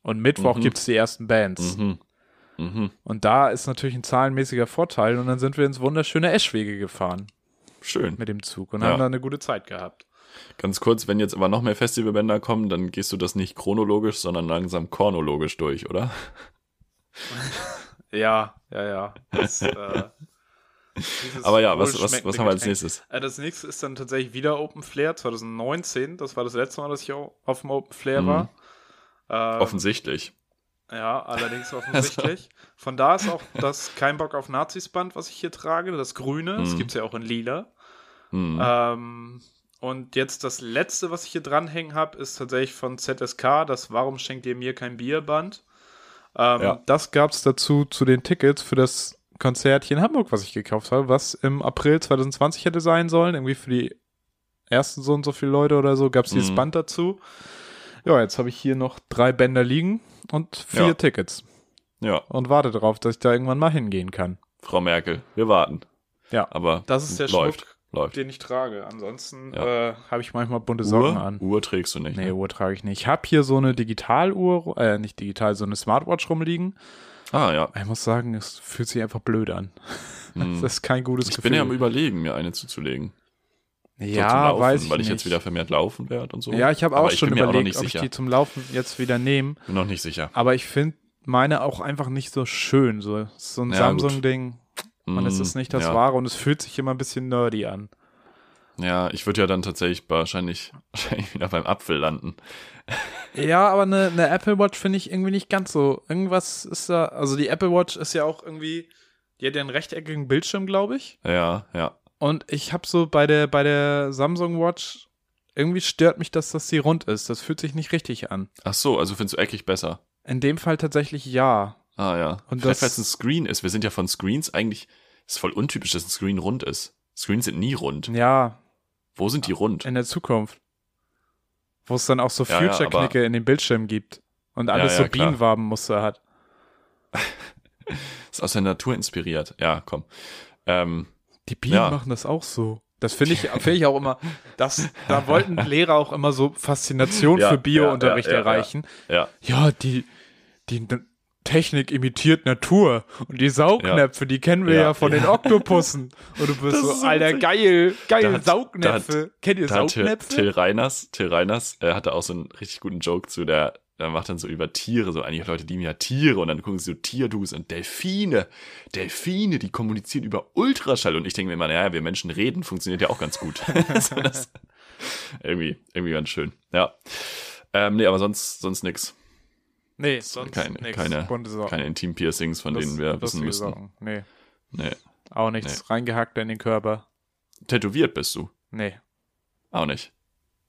Und Mittwoch Mhm. gibt's die ersten Bands. Mhm. Mhm. Und da ist natürlich ein zahlenmäßiger Vorteil. Und dann sind wir ins wunderschöne Eschwege gefahren Schön. mit dem Zug und Ja. haben da eine gute Zeit gehabt. Ganz kurz, wenn jetzt aber noch mehr Festivalbänder kommen, dann gehst du das nicht chronologisch, sondern langsam chronologisch durch, oder? Ja, ja, ja. Das, äh, Aber ja, was, was, was haben wir als nächstes? Äh, Das nächste ist dann tatsächlich wieder Open Flair 2019. Das war das letzte Mal, dass ich auf dem Open Flair Mhm. war. Ähm, Offensichtlich. Ja, allerdings offensichtlich. Von da ist auch das Kein Bock auf Nazis Band, was ich hier trage, das Grüne. Das Mhm. gibt's ja auch in Lila. Mhm. Ähm, und jetzt das letzte, was ich hier dranhängen habe, ist tatsächlich von ZSK, das Warum schenkt ihr mir kein Bierband? Ähm, Ja. Das gab es dazu zu den Tickets für das Konzert hier in Hamburg, was ich gekauft habe, was im April 2020 hätte sein sollen. Irgendwie für die ersten so und so viele Leute oder so gab es dieses Mhm. Band dazu. Ja, jetzt habe ich hier noch drei Bänder liegen und vier Ja. Tickets Ja, und warte darauf, dass ich da irgendwann mal hingehen kann. Frau Merkel, wir warten. Ja, Aber das ist der läuft, Schmuck, läuft. den ich trage. Ansonsten Ja. äh, habe ich manchmal bunte Socken Uhr, an. Uhr trägst du nicht. Nee, ne? Uhr trage ich nicht. Ich habe hier so eine Digitaluhr, äh, nicht digital, so eine Smartwatch rumliegen. Ah ja. Ich muss sagen, es fühlt sich einfach blöd an. Hm. Das ist kein gutes Ich Gefühl. bin ja am überlegen, mir eine zuzulegen. So ja, zum Laufen, weiß ich weil ich nicht. jetzt wieder vermehrt laufen werde und so. Ja, ich habe auch schon bin mir überlegt, ob ich die zum Laufen jetzt wieder nehme. Bin noch nicht sicher. Aber ich finde meine auch einfach nicht so schön. So, es so ein Ja. Samsung-Ding. Es Mm, ist nicht das ja. Wahre und es fühlt sich immer ein bisschen nerdy an. Ja, ich würde ja dann tatsächlich wahrscheinlich, wahrscheinlich wieder beim Apfel landen. Ja, aber eine, eine Apple Watch finde ich irgendwie nicht ganz so. Irgendwas ist da, also die Apple Watch ist ja auch irgendwie, die hat ja einen rechteckigen Bildschirm, glaube ich. Ja, ja. Und ich habe so bei der, bei der Samsung Watch, irgendwie stört mich, dass das die rund ist. Das fühlt sich nicht richtig an. Ach so, also findest du eckig besser. In dem Fall tatsächlich ja. Ah ja. Und Vielleicht, weil es ein Screen ist. Wir sind ja von Screens eigentlich, ist voll untypisch, dass ein Screen rund ist. Screens sind nie rund. Ja, Wo sind die rund? in der Zukunft. Wo es dann auch so Ja, ja, Future-Knicke in den Bildschirm gibt. Und alles ja, so. Bienenwabenmuster hat. Ist aus der Natur inspiriert. Ja, komm. Ähm, Die Bienen Ja. machen das auch so. Das finde ich, finde ich auch immer, das, da wollten Lehrer auch immer so Faszination Ja, für Biounterricht ja, erreichen. ja. Ja, die, die Technik imitiert Natur. Und die Saugnäpfe, die kennen wir ja, von den Oktopussen. Und du bist Das so, Alter, geil, geil, hat- Saugnäpfe. Kennt ihr hat Till, Saugnäpfe? Till Reiners, Till Reiners äh, hatte auch so einen richtig guten Joke zu, der, der macht dann so über Tiere, so einige Leute lieben ja Tiere und dann gucken sie so Tierdokus und Delfine, Delfine, die kommunizieren über Ultraschall und ich denke mir immer, naja, wir Menschen reden, funktioniert ja auch ganz gut. so, das, irgendwie, irgendwie ganz schön, ja. Ähm, nee, aber sonst, sonst nix. nee, sonst keine, nix. keine, keine Intim-Piercings, von Lust- denen wir wissen müssen. Nee, Nee. auch nichts. Reingehackt in den Körper. Tätowiert bist du? Nee, Auch nicht.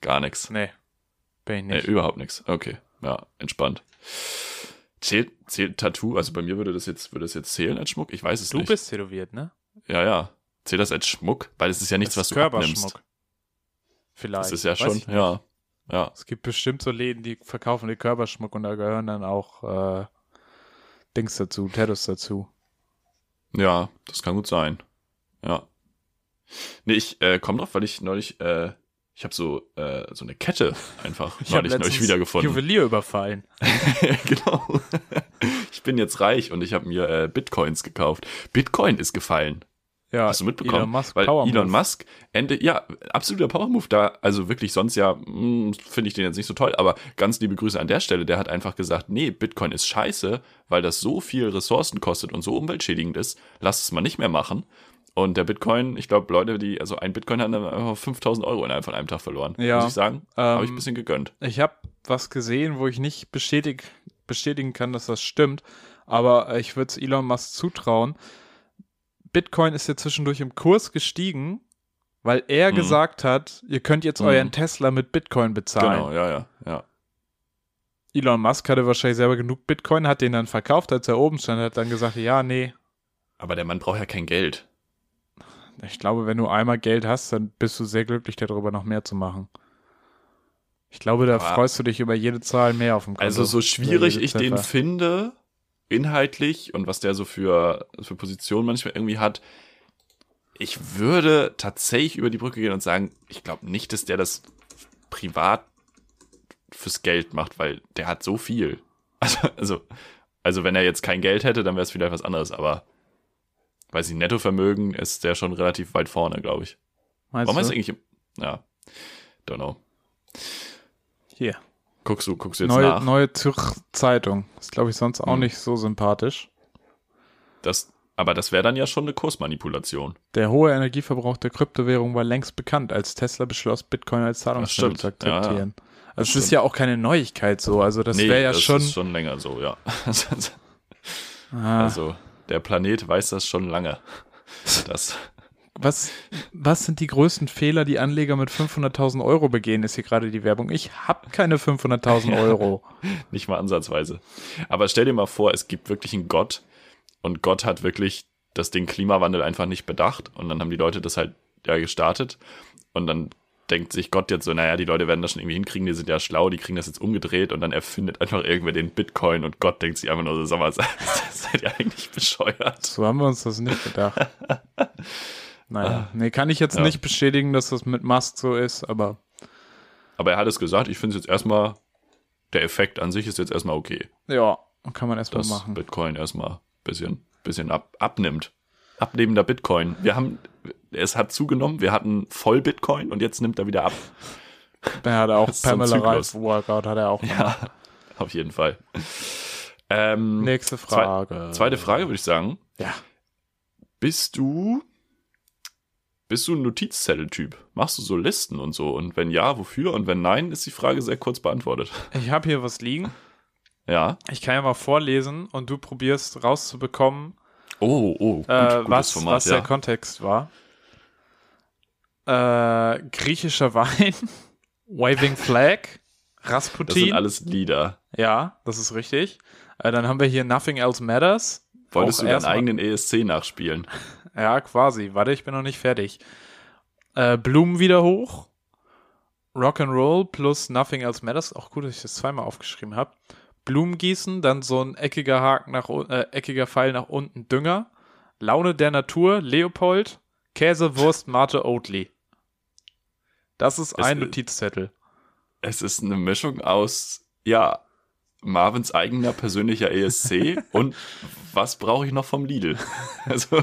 Gar nix. nee. Bin ich Nee, nicht. überhaupt nichts. Okay, ja, entspannt. Zählt, zählt Tattoo, also bei mir würde das jetzt, würde das jetzt zählen als Schmuck? Ich weiß es du nicht. bist tätowiert, ne? Ja, ja. Zählt das als Schmuck? Weil es ist ja nichts, Das was du abnimmst. Körperschmuck. Vielleicht. Das ist ja schon, ja. Ja, Es gibt bestimmt so Läden, die verkaufen den Körperschmuck und da gehören dann auch äh, Dings dazu, Tattoos dazu. ja, das kann gut sein. Ja. Nee, ich äh, komme drauf, weil ich neulich, äh, ich habe so, äh, so eine Kette einfach Ich neulich, neulich wiedergefunden. Juwelier überfallen. genau. Ich bin jetzt reich und ich habe mir äh, Bitcoins gekauft. Bitcoin ist gefallen. Ja, Hast du mitbekommen? Elon Musk, Weil Power Elon Move. Musk Ende, ja, absoluter Power Move da, also wirklich sonst ja, mh, finde ich den jetzt nicht so toll, aber ganz liebe Grüße an der Stelle, der hat einfach gesagt, nee, Bitcoin ist scheiße, weil das so viel Ressourcen kostet und so umweltschädigend ist, lass es mal nicht mehr machen. Und der Bitcoin, ich glaube, Leute, die, also ein Bitcoin haben dann einfach 5000 Euro innerhalb von einem Tag verloren. Ja, Muss ich sagen, ähm, habe ich ein bisschen gegönnt. Ich habe was gesehen, wo ich nicht bestätig, bestätigen kann, dass das stimmt, aber äh, ich würde es Elon Musk zutrauen. Bitcoin ist ja zwischendurch im Kurs gestiegen weil er Mhm. gesagt hat, ihr könnt jetzt Mhm. euren Tesla mit Bitcoin bezahlen. Genau, ja, ja, ja. Elon Musk hatte wahrscheinlich selber genug Bitcoin, hat den dann verkauft, als er oben stand, hat dann gesagt, ja, nee. Aber der Mann braucht ja kein Geld. Ich glaube, wenn du einmal Geld hast, dann bist du sehr glücklich darüber, noch mehr zu machen. Ich glaube, da Aber- freust du dich über jede Zahl mehr auf dem Konto. Also so schwierig ich den finde, inhaltlich und was der so für, für Positionen manchmal irgendwie hat, ich würde tatsächlich über die Brücke gehen und sagen, ich glaube nicht, dass der das privat fürs Geld macht, weil der hat so viel. Also, also, also wenn er jetzt kein Geld hätte, dann wäre es vielleicht was anderes, aber weiß ich, Nettovermögen ist der schon relativ weit vorne, glaube ich. Meinst Warum ist du? eigentlich, ja, don't know. Hier. Guckst du, guckst du jetzt Neue, nach? neue Zürich Zeitung. Ist, glaube ich, sonst auch Hm. nicht so sympathisch. Das, aber das wäre dann ja schon eine Kursmanipulation. Der hohe Energieverbrauch der Kryptowährung war längst bekannt, als Tesla beschloss, Bitcoin als Zahlungsmittel zu Ja, ja. akzeptieren. Das Also es ist ja auch keine Neuigkeit so. Also das wäre ja das schon. ist schon länger so, ja. Ah, Also, der Planet weiß das schon lange. Das, was, was sind die größten Fehler, die Anleger mit 500.000 Euro begehen, ist hier gerade die Werbung. Ich habe keine 500.000 Euro. nicht mal ansatzweise. Aber stell dir mal vor, es gibt wirklich einen Gott und Gott hat wirklich das Ding Klimawandel einfach nicht bedacht und dann haben die Leute das halt ja gestartet und dann denkt sich Gott jetzt so, naja, die Leute werden das schon irgendwie hinkriegen, die sind ja schlau, die kriegen das jetzt umgedreht und dann erfindet einfach irgendwer den Bitcoin und Gott denkt sich einfach nur so, sag mal, seid ihr eigentlich bescheuert? So haben wir uns das nicht gedacht. Naja, nee, kann ich jetzt Ja. nicht bestätigen, dass das mit Musk so ist, aber Aber er hat es gesagt, ich finde es jetzt erstmal, der Effekt an sich ist jetzt erstmal okay. ja, kann man erstmal machen. Bitcoin erstmal bisschen, bisschen ab, abnimmt. Abnehmender Bitcoin. Wir haben, es hat zugenommen, wir hatten voll Bitcoin und jetzt nimmt er wieder ab. Der hat auch so ein Pamela. Reif Workout, hat er auch gemacht. Ja, auf jeden Fall. Ähm, Nächste Frage. Zweite Frage würde ich sagen. Ja. Bist du, bist du ein Notizzettel-Typ? Machst du so Listen und so? Und wenn ja, wofür? Und wenn nein, ist die Frage sehr kurz beantwortet. Ich habe hier was liegen. Ja. Ich kann ja mal vorlesen und du probierst rauszubekommen, Oh, oh, gut, äh, was, Format, was ja. der Kontext war. Äh, griechischer Wein, Waving Flag, Das Rasputin. sind alles Lieder. ja, das ist richtig. Äh, dann haben wir hier Nothing Else Matters. Wolltest du deinen eigenen ESC nachspielen? Ja, quasi. Warte, ich bin noch nicht fertig. Äh, Blumen wieder hoch. Rock'n'Roll plus Nothing Else Matters. Auch gut, dass ich das zweimal aufgeschrieben habe. Blumen gießen, dann so ein eckiger Haken nach äh, eckiger Pfeil nach unten Dünger. Laune der Natur, Leopold. Käse, Wurst, Mate, Oatly. Das ist Es- ein Notizzettel. Es ist eine Mischung aus, ja, Marvins eigener persönlicher ESC und was brauche ich noch vom Lidl? Also,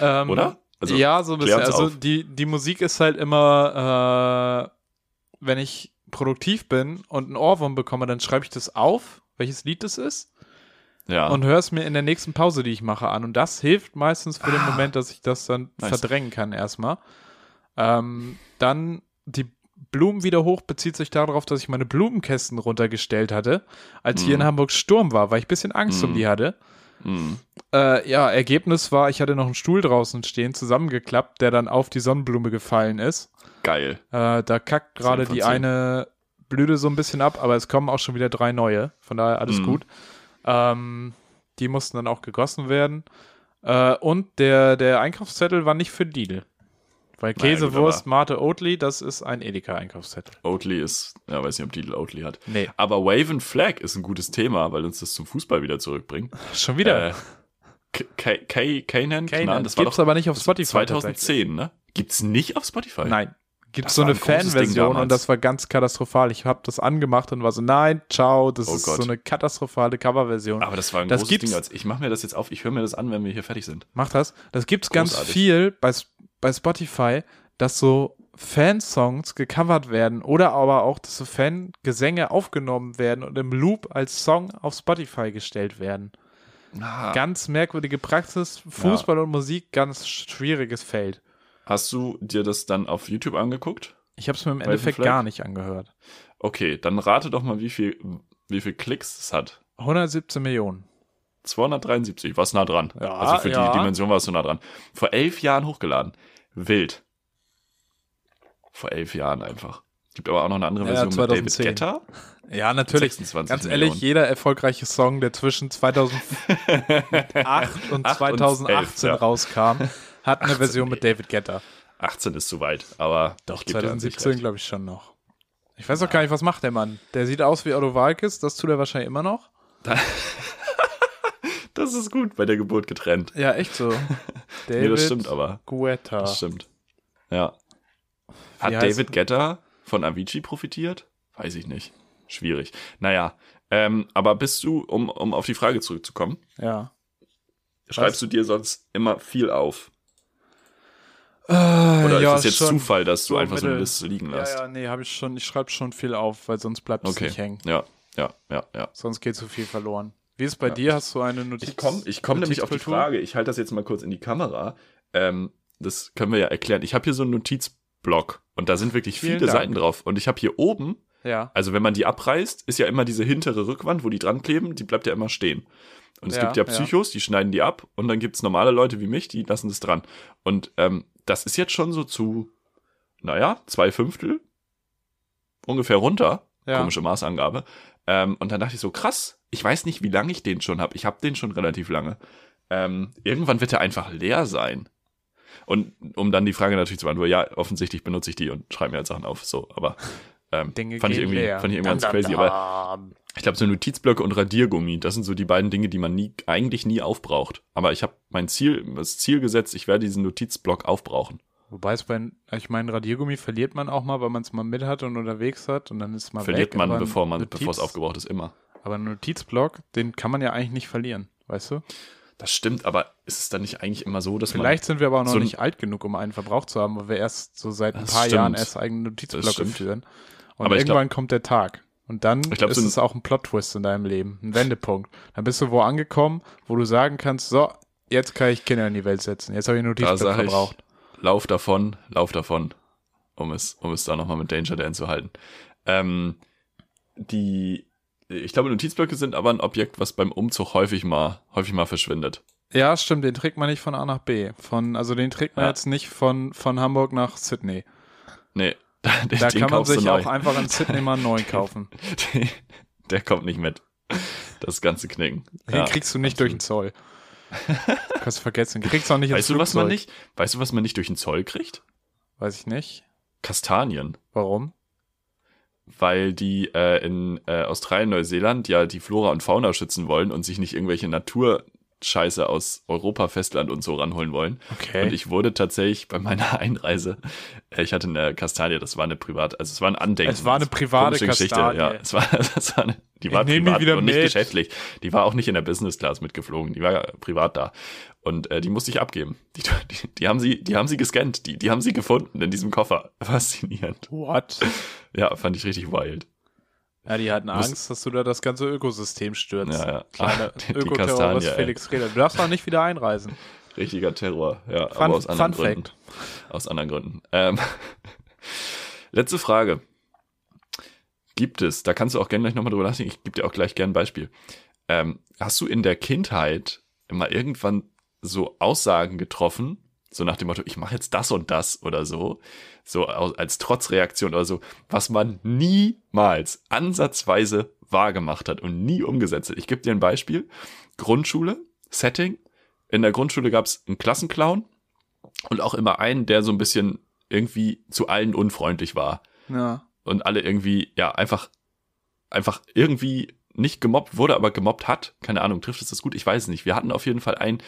Ähm, oder? Also, ja, so ein bisschen. Also auf. die, die Musik ist halt immer, äh, wenn ich produktiv bin und einen Ohrwurm bekomme, dann schreibe ich das auf, welches Lied das ist, ja. und höre es mir in der nächsten Pause, die ich mache, an. Und das hilft meistens für den Moment, dass ich das dann Nice. verdrängen kann erstmal. Ähm, dann die Blumen wieder hoch bezieht sich darauf, dass ich meine Blumenkästen runtergestellt hatte, als hier in Mhm. Hamburg Sturm war, weil ich ein bisschen Angst um Mhm. die hatte. Mm, Äh, ja, Ergebnis war, ich hatte noch einen Stuhl draußen stehen, zusammengeklappt, der dann auf die Sonnenblume gefallen ist. geil. Äh, da kackt gerade die eine Blüte so ein bisschen ab, aber es kommen auch schon wieder drei neue. Von daher alles Mhm. gut. Ähm, die mussten dann auch gegossen werden. Äh, und der, der Einkaufszettel war nicht für Lidl. Weil Naja, Käse, gut, Wurst, Mate, Oatly, das ist ein Edeka-Einkaufszettel. Oatly ist, ja, weiß nicht, ob Lidl Oatly hat. Nee, Aber Wave and Flag ist ein gutes Thema, weil uns das zum Fußball wieder zurückbringt. schon wieder. Äh, Kanan, Kanan. Das war Gibt's doch aber nicht auf Spotify. tatsächlich. 2010, ne? Gibt's nicht auf Spotify? Nein. Gibt Das so eine ein Fanversion und das war ganz katastrophal. Ich habe das angemacht und war so, nein, ciao, das Oh ist Gott. so eine katastrophale Coverversion. Aber das war ein Das großes gibt's- Ding. Als ich mache mir das jetzt auf, ich höre mir das an, wenn wir hier fertig sind. Mach das. Das gibt's ganz Großartig. viel bei, bei Spotify, dass so Fansongs gecovert werden oder aber auch, dass so Fangesänge aufgenommen werden und im Loop als Song auf Spotify gestellt werden. Ah. Ganz merkwürdige Praxis. Fußball und Musik, ganz schwieriges Feld. Hast du dir das dann auf YouTube angeguckt? Ich habe es mir im Endeffekt Flag? gar nicht angehört. Okay, dann rate doch mal, wie viel, wie viel Klicks es hat. 117 Millionen. 273, warst nah dran. Ja, also für ja. die Dimension warst du nah dran. Vor elf Jahren hochgeladen. Wild. Vor elf Jahren einfach. Gibt aber auch noch eine andere Ja, Version 2010. mit David Guetta. Ja, natürlich. 26 Ganz Millionen. ehrlich, jeder erfolgreiche Song, der zwischen 2008 und Acht und 2018 elf, ja. rauskam, hat eine 18, Version mit David Guetta. 18 ist zu weit, aber Doch, ich geb dir an sich 2017 recht. glaube ich schon noch. Ich weiß auch gar nicht, was macht der Mann. Der sieht aus wie Otto Walkes, das tut er wahrscheinlich immer noch. Das ist gut, bei der Geburt getrennt. Ja, echt so. David Nee, das stimmt aber. Guetta. Das stimmt. Ja. Hat David Guetta von Avicii profitiert? Weiß ich nicht. Schwierig. Naja, ähm, aber bist du, um, um auf die Frage zurückzukommen, Ja. schreibst du dir sonst immer viel auf? Äh, Oder ja, ist es jetzt schon. Zufall, dass du so einfach so eine mittel. Liste liegen Ja, lässt? ja, nee, habe ich schon. Ich schreibe schon viel auf, weil sonst bleibt es okay. nicht hängen. Ja, ja, ja, ja. Sonst geht zu viel verloren. Wie ist es bei dir? Hast du eine Notiz? Ich komme ich komm nämlich auf die? Frage. Ich halte das jetzt mal kurz in die Kamera. Ähm, das können wir ja erklären. Ich habe hier so einen Notizblock und da sind wirklich Vielen viele Dank. Seiten drauf. Und ich habe hier oben, Ja. also wenn man die abreißt, ist ja immer diese hintere Rückwand, wo die dran kleben, die bleibt ja immer stehen. Und es Ja, gibt ja ja. Psychos, die schneiden die ab und dann gibt es normale Leute wie mich, die lassen das dran. Und ähm, das ist jetzt schon so zu, naja, zwei Fünftel ungefähr runter. Ja. Komische Maßangabe. Ähm, und dann dachte ich so, krass, ich weiß nicht, wie lange ich den schon habe. Ich habe den schon relativ lange. Ähm, irgendwann wird er einfach leer sein. Und um dann die Frage natürlich zu beantworten, ja, offensichtlich benutze ich die und schreibe mir halt Sachen auf. So, aber ähm, Dinge fand, ich irgendwie, leer. fand ich irgendwie ganz crazy. Aber ich glaube, so Notizblöcke und Radiergummi, das sind so die beiden Dinge, die man nie, eigentlich nie aufbraucht. Aber ich habe mein Ziel, das Ziel gesetzt, ich werde diesen Notizblock aufbrauchen. Wobei es bei, ich meine, Radiergummi verliert man auch mal, weil man es mal mit hat und unterwegs hat und dann ist es mal Verliert weg. man, bevor man, bevor es aufgebraucht ist, immer. Aber ein Notizblock, den kann man ja eigentlich nicht verlieren, weißt du? Das stimmt, aber ist es dann nicht eigentlich immer so, dass Vielleicht sind wir aber auch noch so nicht alt genug, um einen verbraucht zu haben, weil wir erst so seit ein paar stimmt. Jahren erst eigene Das Notizblöcke stimmt. führen. Und Aber irgendwann kommt der Tag. Und dann glaub, ist so es auch ein Plot-Twist in deinem Leben, ein Wendepunkt. Dann bist du wo angekommen, wo du sagen kannst, so, jetzt kann ich Kinder in die Welt setzen. Jetzt habe ich da Notizblock sage ich, verbraucht. lauf davon, lauf davon, um es, um es da nochmal mit Danger Dan zu halten. Ähm, die, ich glaube, Notizblöcke sind aber ein Objekt, was beim Umzug häufig mal, häufig mal verschwindet. Ja, stimmt, den trägt man nicht von A nach B. Von, also den trägt man Ja. jetzt nicht von, von Hamburg nach Sydney. Nee, den, Da kann man sich auch einfach in Sydney mal einen neuen kaufen. Den- Der kommt nicht mit. Das ganze Knicken. Den Ja, kriegst du nicht durch den Zoll. Kannst du vergessen. Den kriegst du auch nicht Weißt du, was man nicht, weißt du, was man nicht durch den Zoll kriegt? Weiß ich nicht. Kastanien. Warum? Weil die äh, in äh, Australien, Neuseeland ja die Flora und Fauna schützen wollen und sich nicht irgendwelche Naturscheiße aus Europa, Festland und so ranholen wollen. Okay. Und ich wurde tatsächlich bei meiner Einreise, äh, ich hatte eine Kastanie, das war eine private, also es war ein Andenken. Es war eine Das private komische Geschichte, Kastanie. Ja, es war, es war eine, die Ich war die privat und nicht mit. geschäftlich. Die war auch nicht in der Business Class mitgeflogen, die war privat da. Und äh, die musste ich abgeben. Die, die, die haben sie, die haben sie gescannt, die, die haben sie gefunden in diesem Koffer. Faszinierend. What? Ja, fand ich richtig wild. Ja, die hatten Muss- Angst, dass du da das ganze Ökosystem stürzt. Ja, ja. Kleine Ökoterrorist Kastanie, ey. Felix Reder. Du darfst auch nicht wieder einreisen. Richtiger Terror, ja, Fun, aber aus anderen Fun Gründen. Fact. Aus anderen Gründen. Ähm, letzte Frage. Gibt es, da kannst du auch gerne gleich nochmal drüber nachdenken, ich gebe dir auch gleich gerne ein Beispiel. Ähm, hast du in der Kindheit immer irgendwann so Aussagen getroffen, so nach dem Motto, ich mache jetzt das und das oder so, so als Trotzreaktion oder so, was man niemals ansatzweise wahrgemacht hat und nie umgesetzt hat. Ich gebe dir ein Beispiel. Grundschule, Setting. In der Grundschule gab es einen Klassenclown und auch immer einen, der so ein bisschen irgendwie zu allen unfreundlich war Ja. und alle irgendwie, ja, einfach, einfach irgendwie nicht gemobbt wurde, aber gemobbt hat. Keine Ahnung, trifft es das gut? Ich weiß es nicht. Wir hatten auf jeden Fall einen,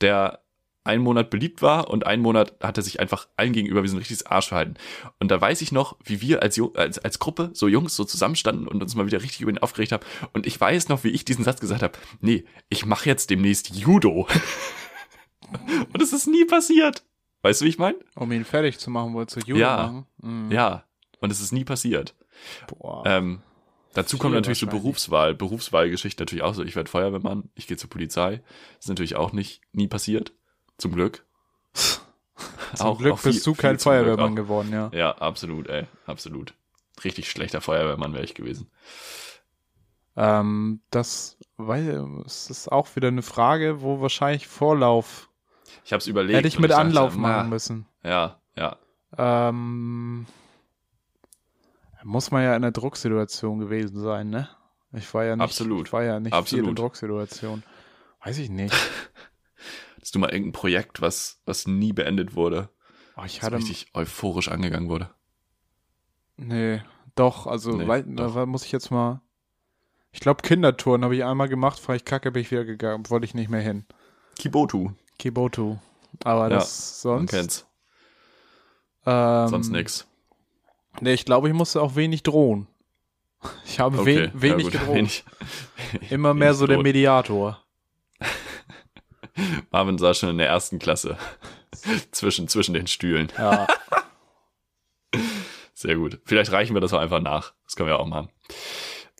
der einen Monat beliebt war und einen Monat hat er sich einfach allen gegenüber wie so ein richtiges Arsch verhalten. Und da weiß ich noch, wie wir als, als, als Gruppe, so Jungs, so zusammenstanden und uns mal wieder richtig über ihn aufgeregt haben. Und ich weiß noch, wie ich diesen Satz gesagt habe, nee, ich mache jetzt demnächst Judo. und es ist nie passiert. Weißt du, wie ich meine? Um ihn fertig zu machen, wolltest du Judo Ja. machen? Mhm. Ja. Und es ist nie passiert. Boah. Ähm, dazu kommt natürlich so. Berufswahl, Berufswahlgeschichte natürlich auch so. Ich werde Feuerwehrmann, ich gehe zur Polizei. Das ist natürlich auch nicht nie passiert. Zum Glück. Zum Glück viel- bist du viel kein zum Glück Feuerwehrmann auch. geworden, ja. Ja, absolut, ey, absolut. Richtig schlechter Feuerwehrmann wäre ich gewesen. Ähm, das weil es ist auch wieder eine Frage, wo wahrscheinlich Vorlauf Ich habe es überlegt. hätte ich mit dachte, Anlauf na, machen müssen. Ja, ja. Ähm, muss man ja in einer Drucksituation gewesen sein, ne? Ich war ja nicht, Absolut. Ich war ja nicht viel in Absolut. Drucksituation. Weiß ich nicht. Hast du mal irgendein Projekt, was, was nie beendet wurde, Oh, ich hatte, richtig euphorisch angegangen wurde? nee, doch, also, Nee, wei- doch. da muss ich jetzt mal, ich glaube Kindertouren habe ich einmal gemacht, war ich kacke, bin ich wieder gegangen, wollte ich nicht mehr hin. Kibotu. Kibotu. Aber Ja, das Man sonst, kennt's. ähm, Sonst nix. Nee, ich glaube, ich musste auch wenig drohen. Ich habe Okay, wen, wenig ja gedroht. wenig. Immer mehr wenig so der droht. Mediator. Marvin saß schon in der ersten Klasse. zwischen, zwischen den Stühlen. Ja. Sehr gut. Vielleicht reichen wir das auch einfach nach. Das können wir auch machen.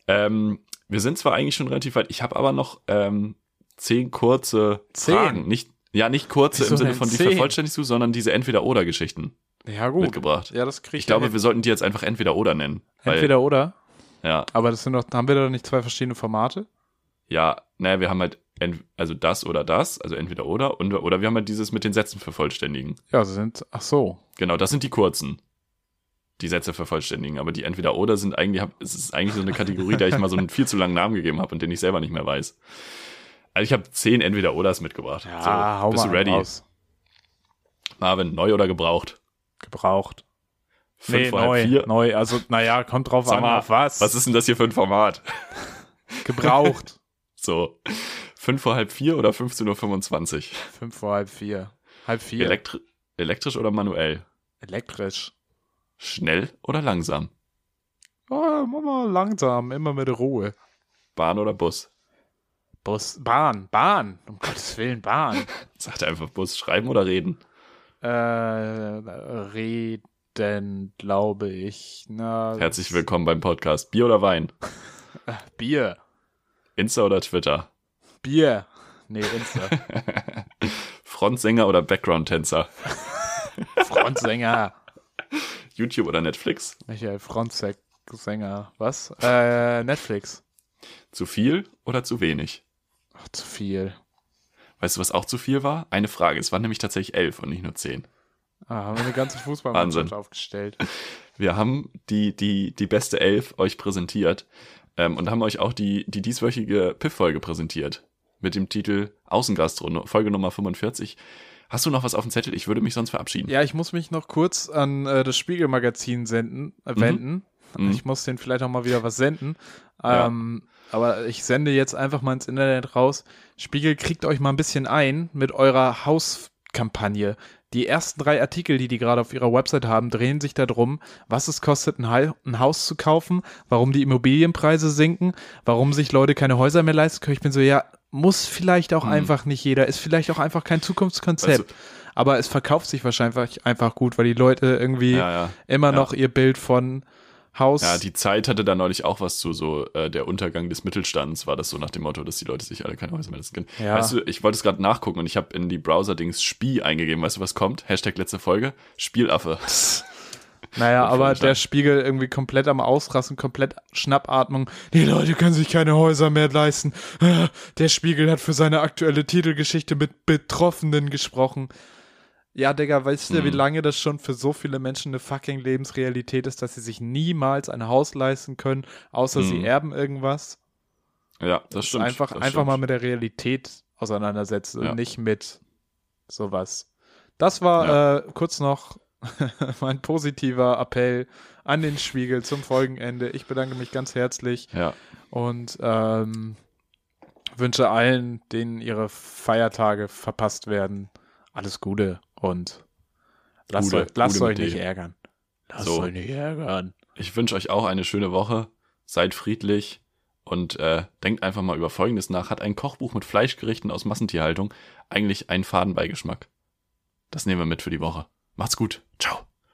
Ähm, wir sind zwar eigentlich schon relativ weit, ich habe aber noch ähm, zehn kurze Zehn? Fragen. Nicht, ja, nicht kurze Wieso im Sinne von die vervollständigst du, sondern diese Entweder-Oder-Geschichten ja, gut. mitgebracht. Ja, das krieg Ich glaube, hin. wir sollten die jetzt einfach Entweder-Oder nennen. Weil, Entweder oder. Ja, Aber das sind doch, haben wir da nicht zwei verschiedene Formate? ja, naja, wir haben halt also das oder das, also entweder oder, und, oder wir haben halt dieses mit den Sätzen vervollständigen. Ja, sie sind, ach so. Genau, das sind die kurzen. Die Sätze vervollständigen, aber die entweder oder sind eigentlich, hab- es ist eigentlich so eine Kategorie, der ich mal so einen viel zu langen Namen gegeben habe und den ich selber nicht mehr weiß. Also ich habe zehn entweder oders mitgebracht. so, bist du einen ready? raus. Marvin, neu oder gebraucht? Gebraucht. Fünf nee, neu, vier? neu. Also, naja, kommt drauf Sag an, mal, auf was. Was ist denn das hier für ein Format? Gebraucht. So, fünf vor halb vier oder 15.25 Uhr? Fünf vor halb vier. Halb vier. Elektri elektrisch oder manuell? Elektrisch. Schnell oder langsam? Oh, mach mal langsam, immer mit Ruhe. Bahn oder Bus? Bus, Bahn, Bahn. Um Gottes Willen, Bahn. Sagt einfach Bus, schreiben oder reden? Äh, reden, glaube ich. Na, Herzlich willkommen beim Podcast. Bier oder Wein? Bier. Insta oder Twitter? Bier. Nee, Insta. Frontsänger oder Background-Tänzer? Frontsänger. YouTube oder Netflix? Michael Frontsänger. Was? Äh, Netflix. Zu viel oder zu wenig? Ach, zu viel. Weißt du, was auch zu viel war? Eine Frage. Es waren nämlich tatsächlich elf und nicht nur zehn. Ah, haben wir eine ganze Fußballmannschaft aufgestellt. Wir haben die, die, die beste Elf euch präsentiert ähm, und haben euch auch die, die dieswöchige Piff-Folge präsentiert. Mit dem Titel Außengastro, Folge Nummer 45. Hast du noch was auf dem Zettel? Ich würde mich sonst verabschieden. Ja, ich muss mich noch kurz an äh, das Spiegelmagazin senden, äh, wenden. Mhm. Ich muss denen vielleicht auch mal wieder was senden. Ja. Ähm, aber ich sende jetzt einfach mal ins Internet raus. Spiegel kriegt euch mal ein bisschen ein mit eurer Hauskampagne. Die ersten drei Artikel, die die gerade auf ihrer Website haben, drehen sich darum, was es kostet, ein, Hai- ein Haus zu kaufen, warum die Immobilienpreise sinken, warum sich Leute keine Häuser mehr leisten können. Ich bin so, ja, muss vielleicht auch Hm. einfach nicht jeder, ist vielleicht auch einfach kein Zukunftskonzept. Weißt aber es verkauft sich wahrscheinlich einfach gut, weil die Leute irgendwie Ja, ja. immer ja. noch ihr Bild von Haus. Ja, die Zeit hatte da neulich auch was zu, so äh, der Untergang des Mittelstands war das so nach dem Motto, dass die Leute sich alle keine Häuser mehr leisten können. Ja. Weißt du, ich wollte es gerade nachgucken und ich habe in die Browser-Dings Spie eingegeben. Weißt du, was kommt? Hashtag letzte Folge? Spielaffe. naja, aber der Spiegel irgendwie komplett am Ausrasten, komplett Schnappatmung. Die Leute können sich keine Häuser mehr leisten. Der Spiegel hat für seine aktuelle Titelgeschichte mit Betroffenen gesprochen. Ja, Digga, weißt du, wie Hm. lange das schon für so viele Menschen eine fucking Lebensrealität ist, dass sie sich niemals ein Haus leisten können, außer sie Hm. erben irgendwas? Ja, das stimmt. einfach das einfach stimmt. mal mit der Realität auseinandersetzen Ja. und nicht mit sowas. Das war äh, kurz noch mein positiver Appell an den Spiegel zum Folgenende. Ich bedanke mich ganz herzlich Ja, und ähm, wünsche allen, denen ihre Feiertage verpasst werden, alles Gute und lasst, Gute- euch, lasst Gute euch nicht dem. ärgern. Lasst So. euch nicht ärgern. ich wünsche euch auch eine schöne Woche. Seid friedlich und äh, denkt einfach mal über Folgendes nach. Hat ein Kochbuch mit Fleischgerichten aus Massentierhaltung eigentlich einen Fadenbeigeschmack? Das nehmen wir mit für die Woche. Macht's gut. Ciao.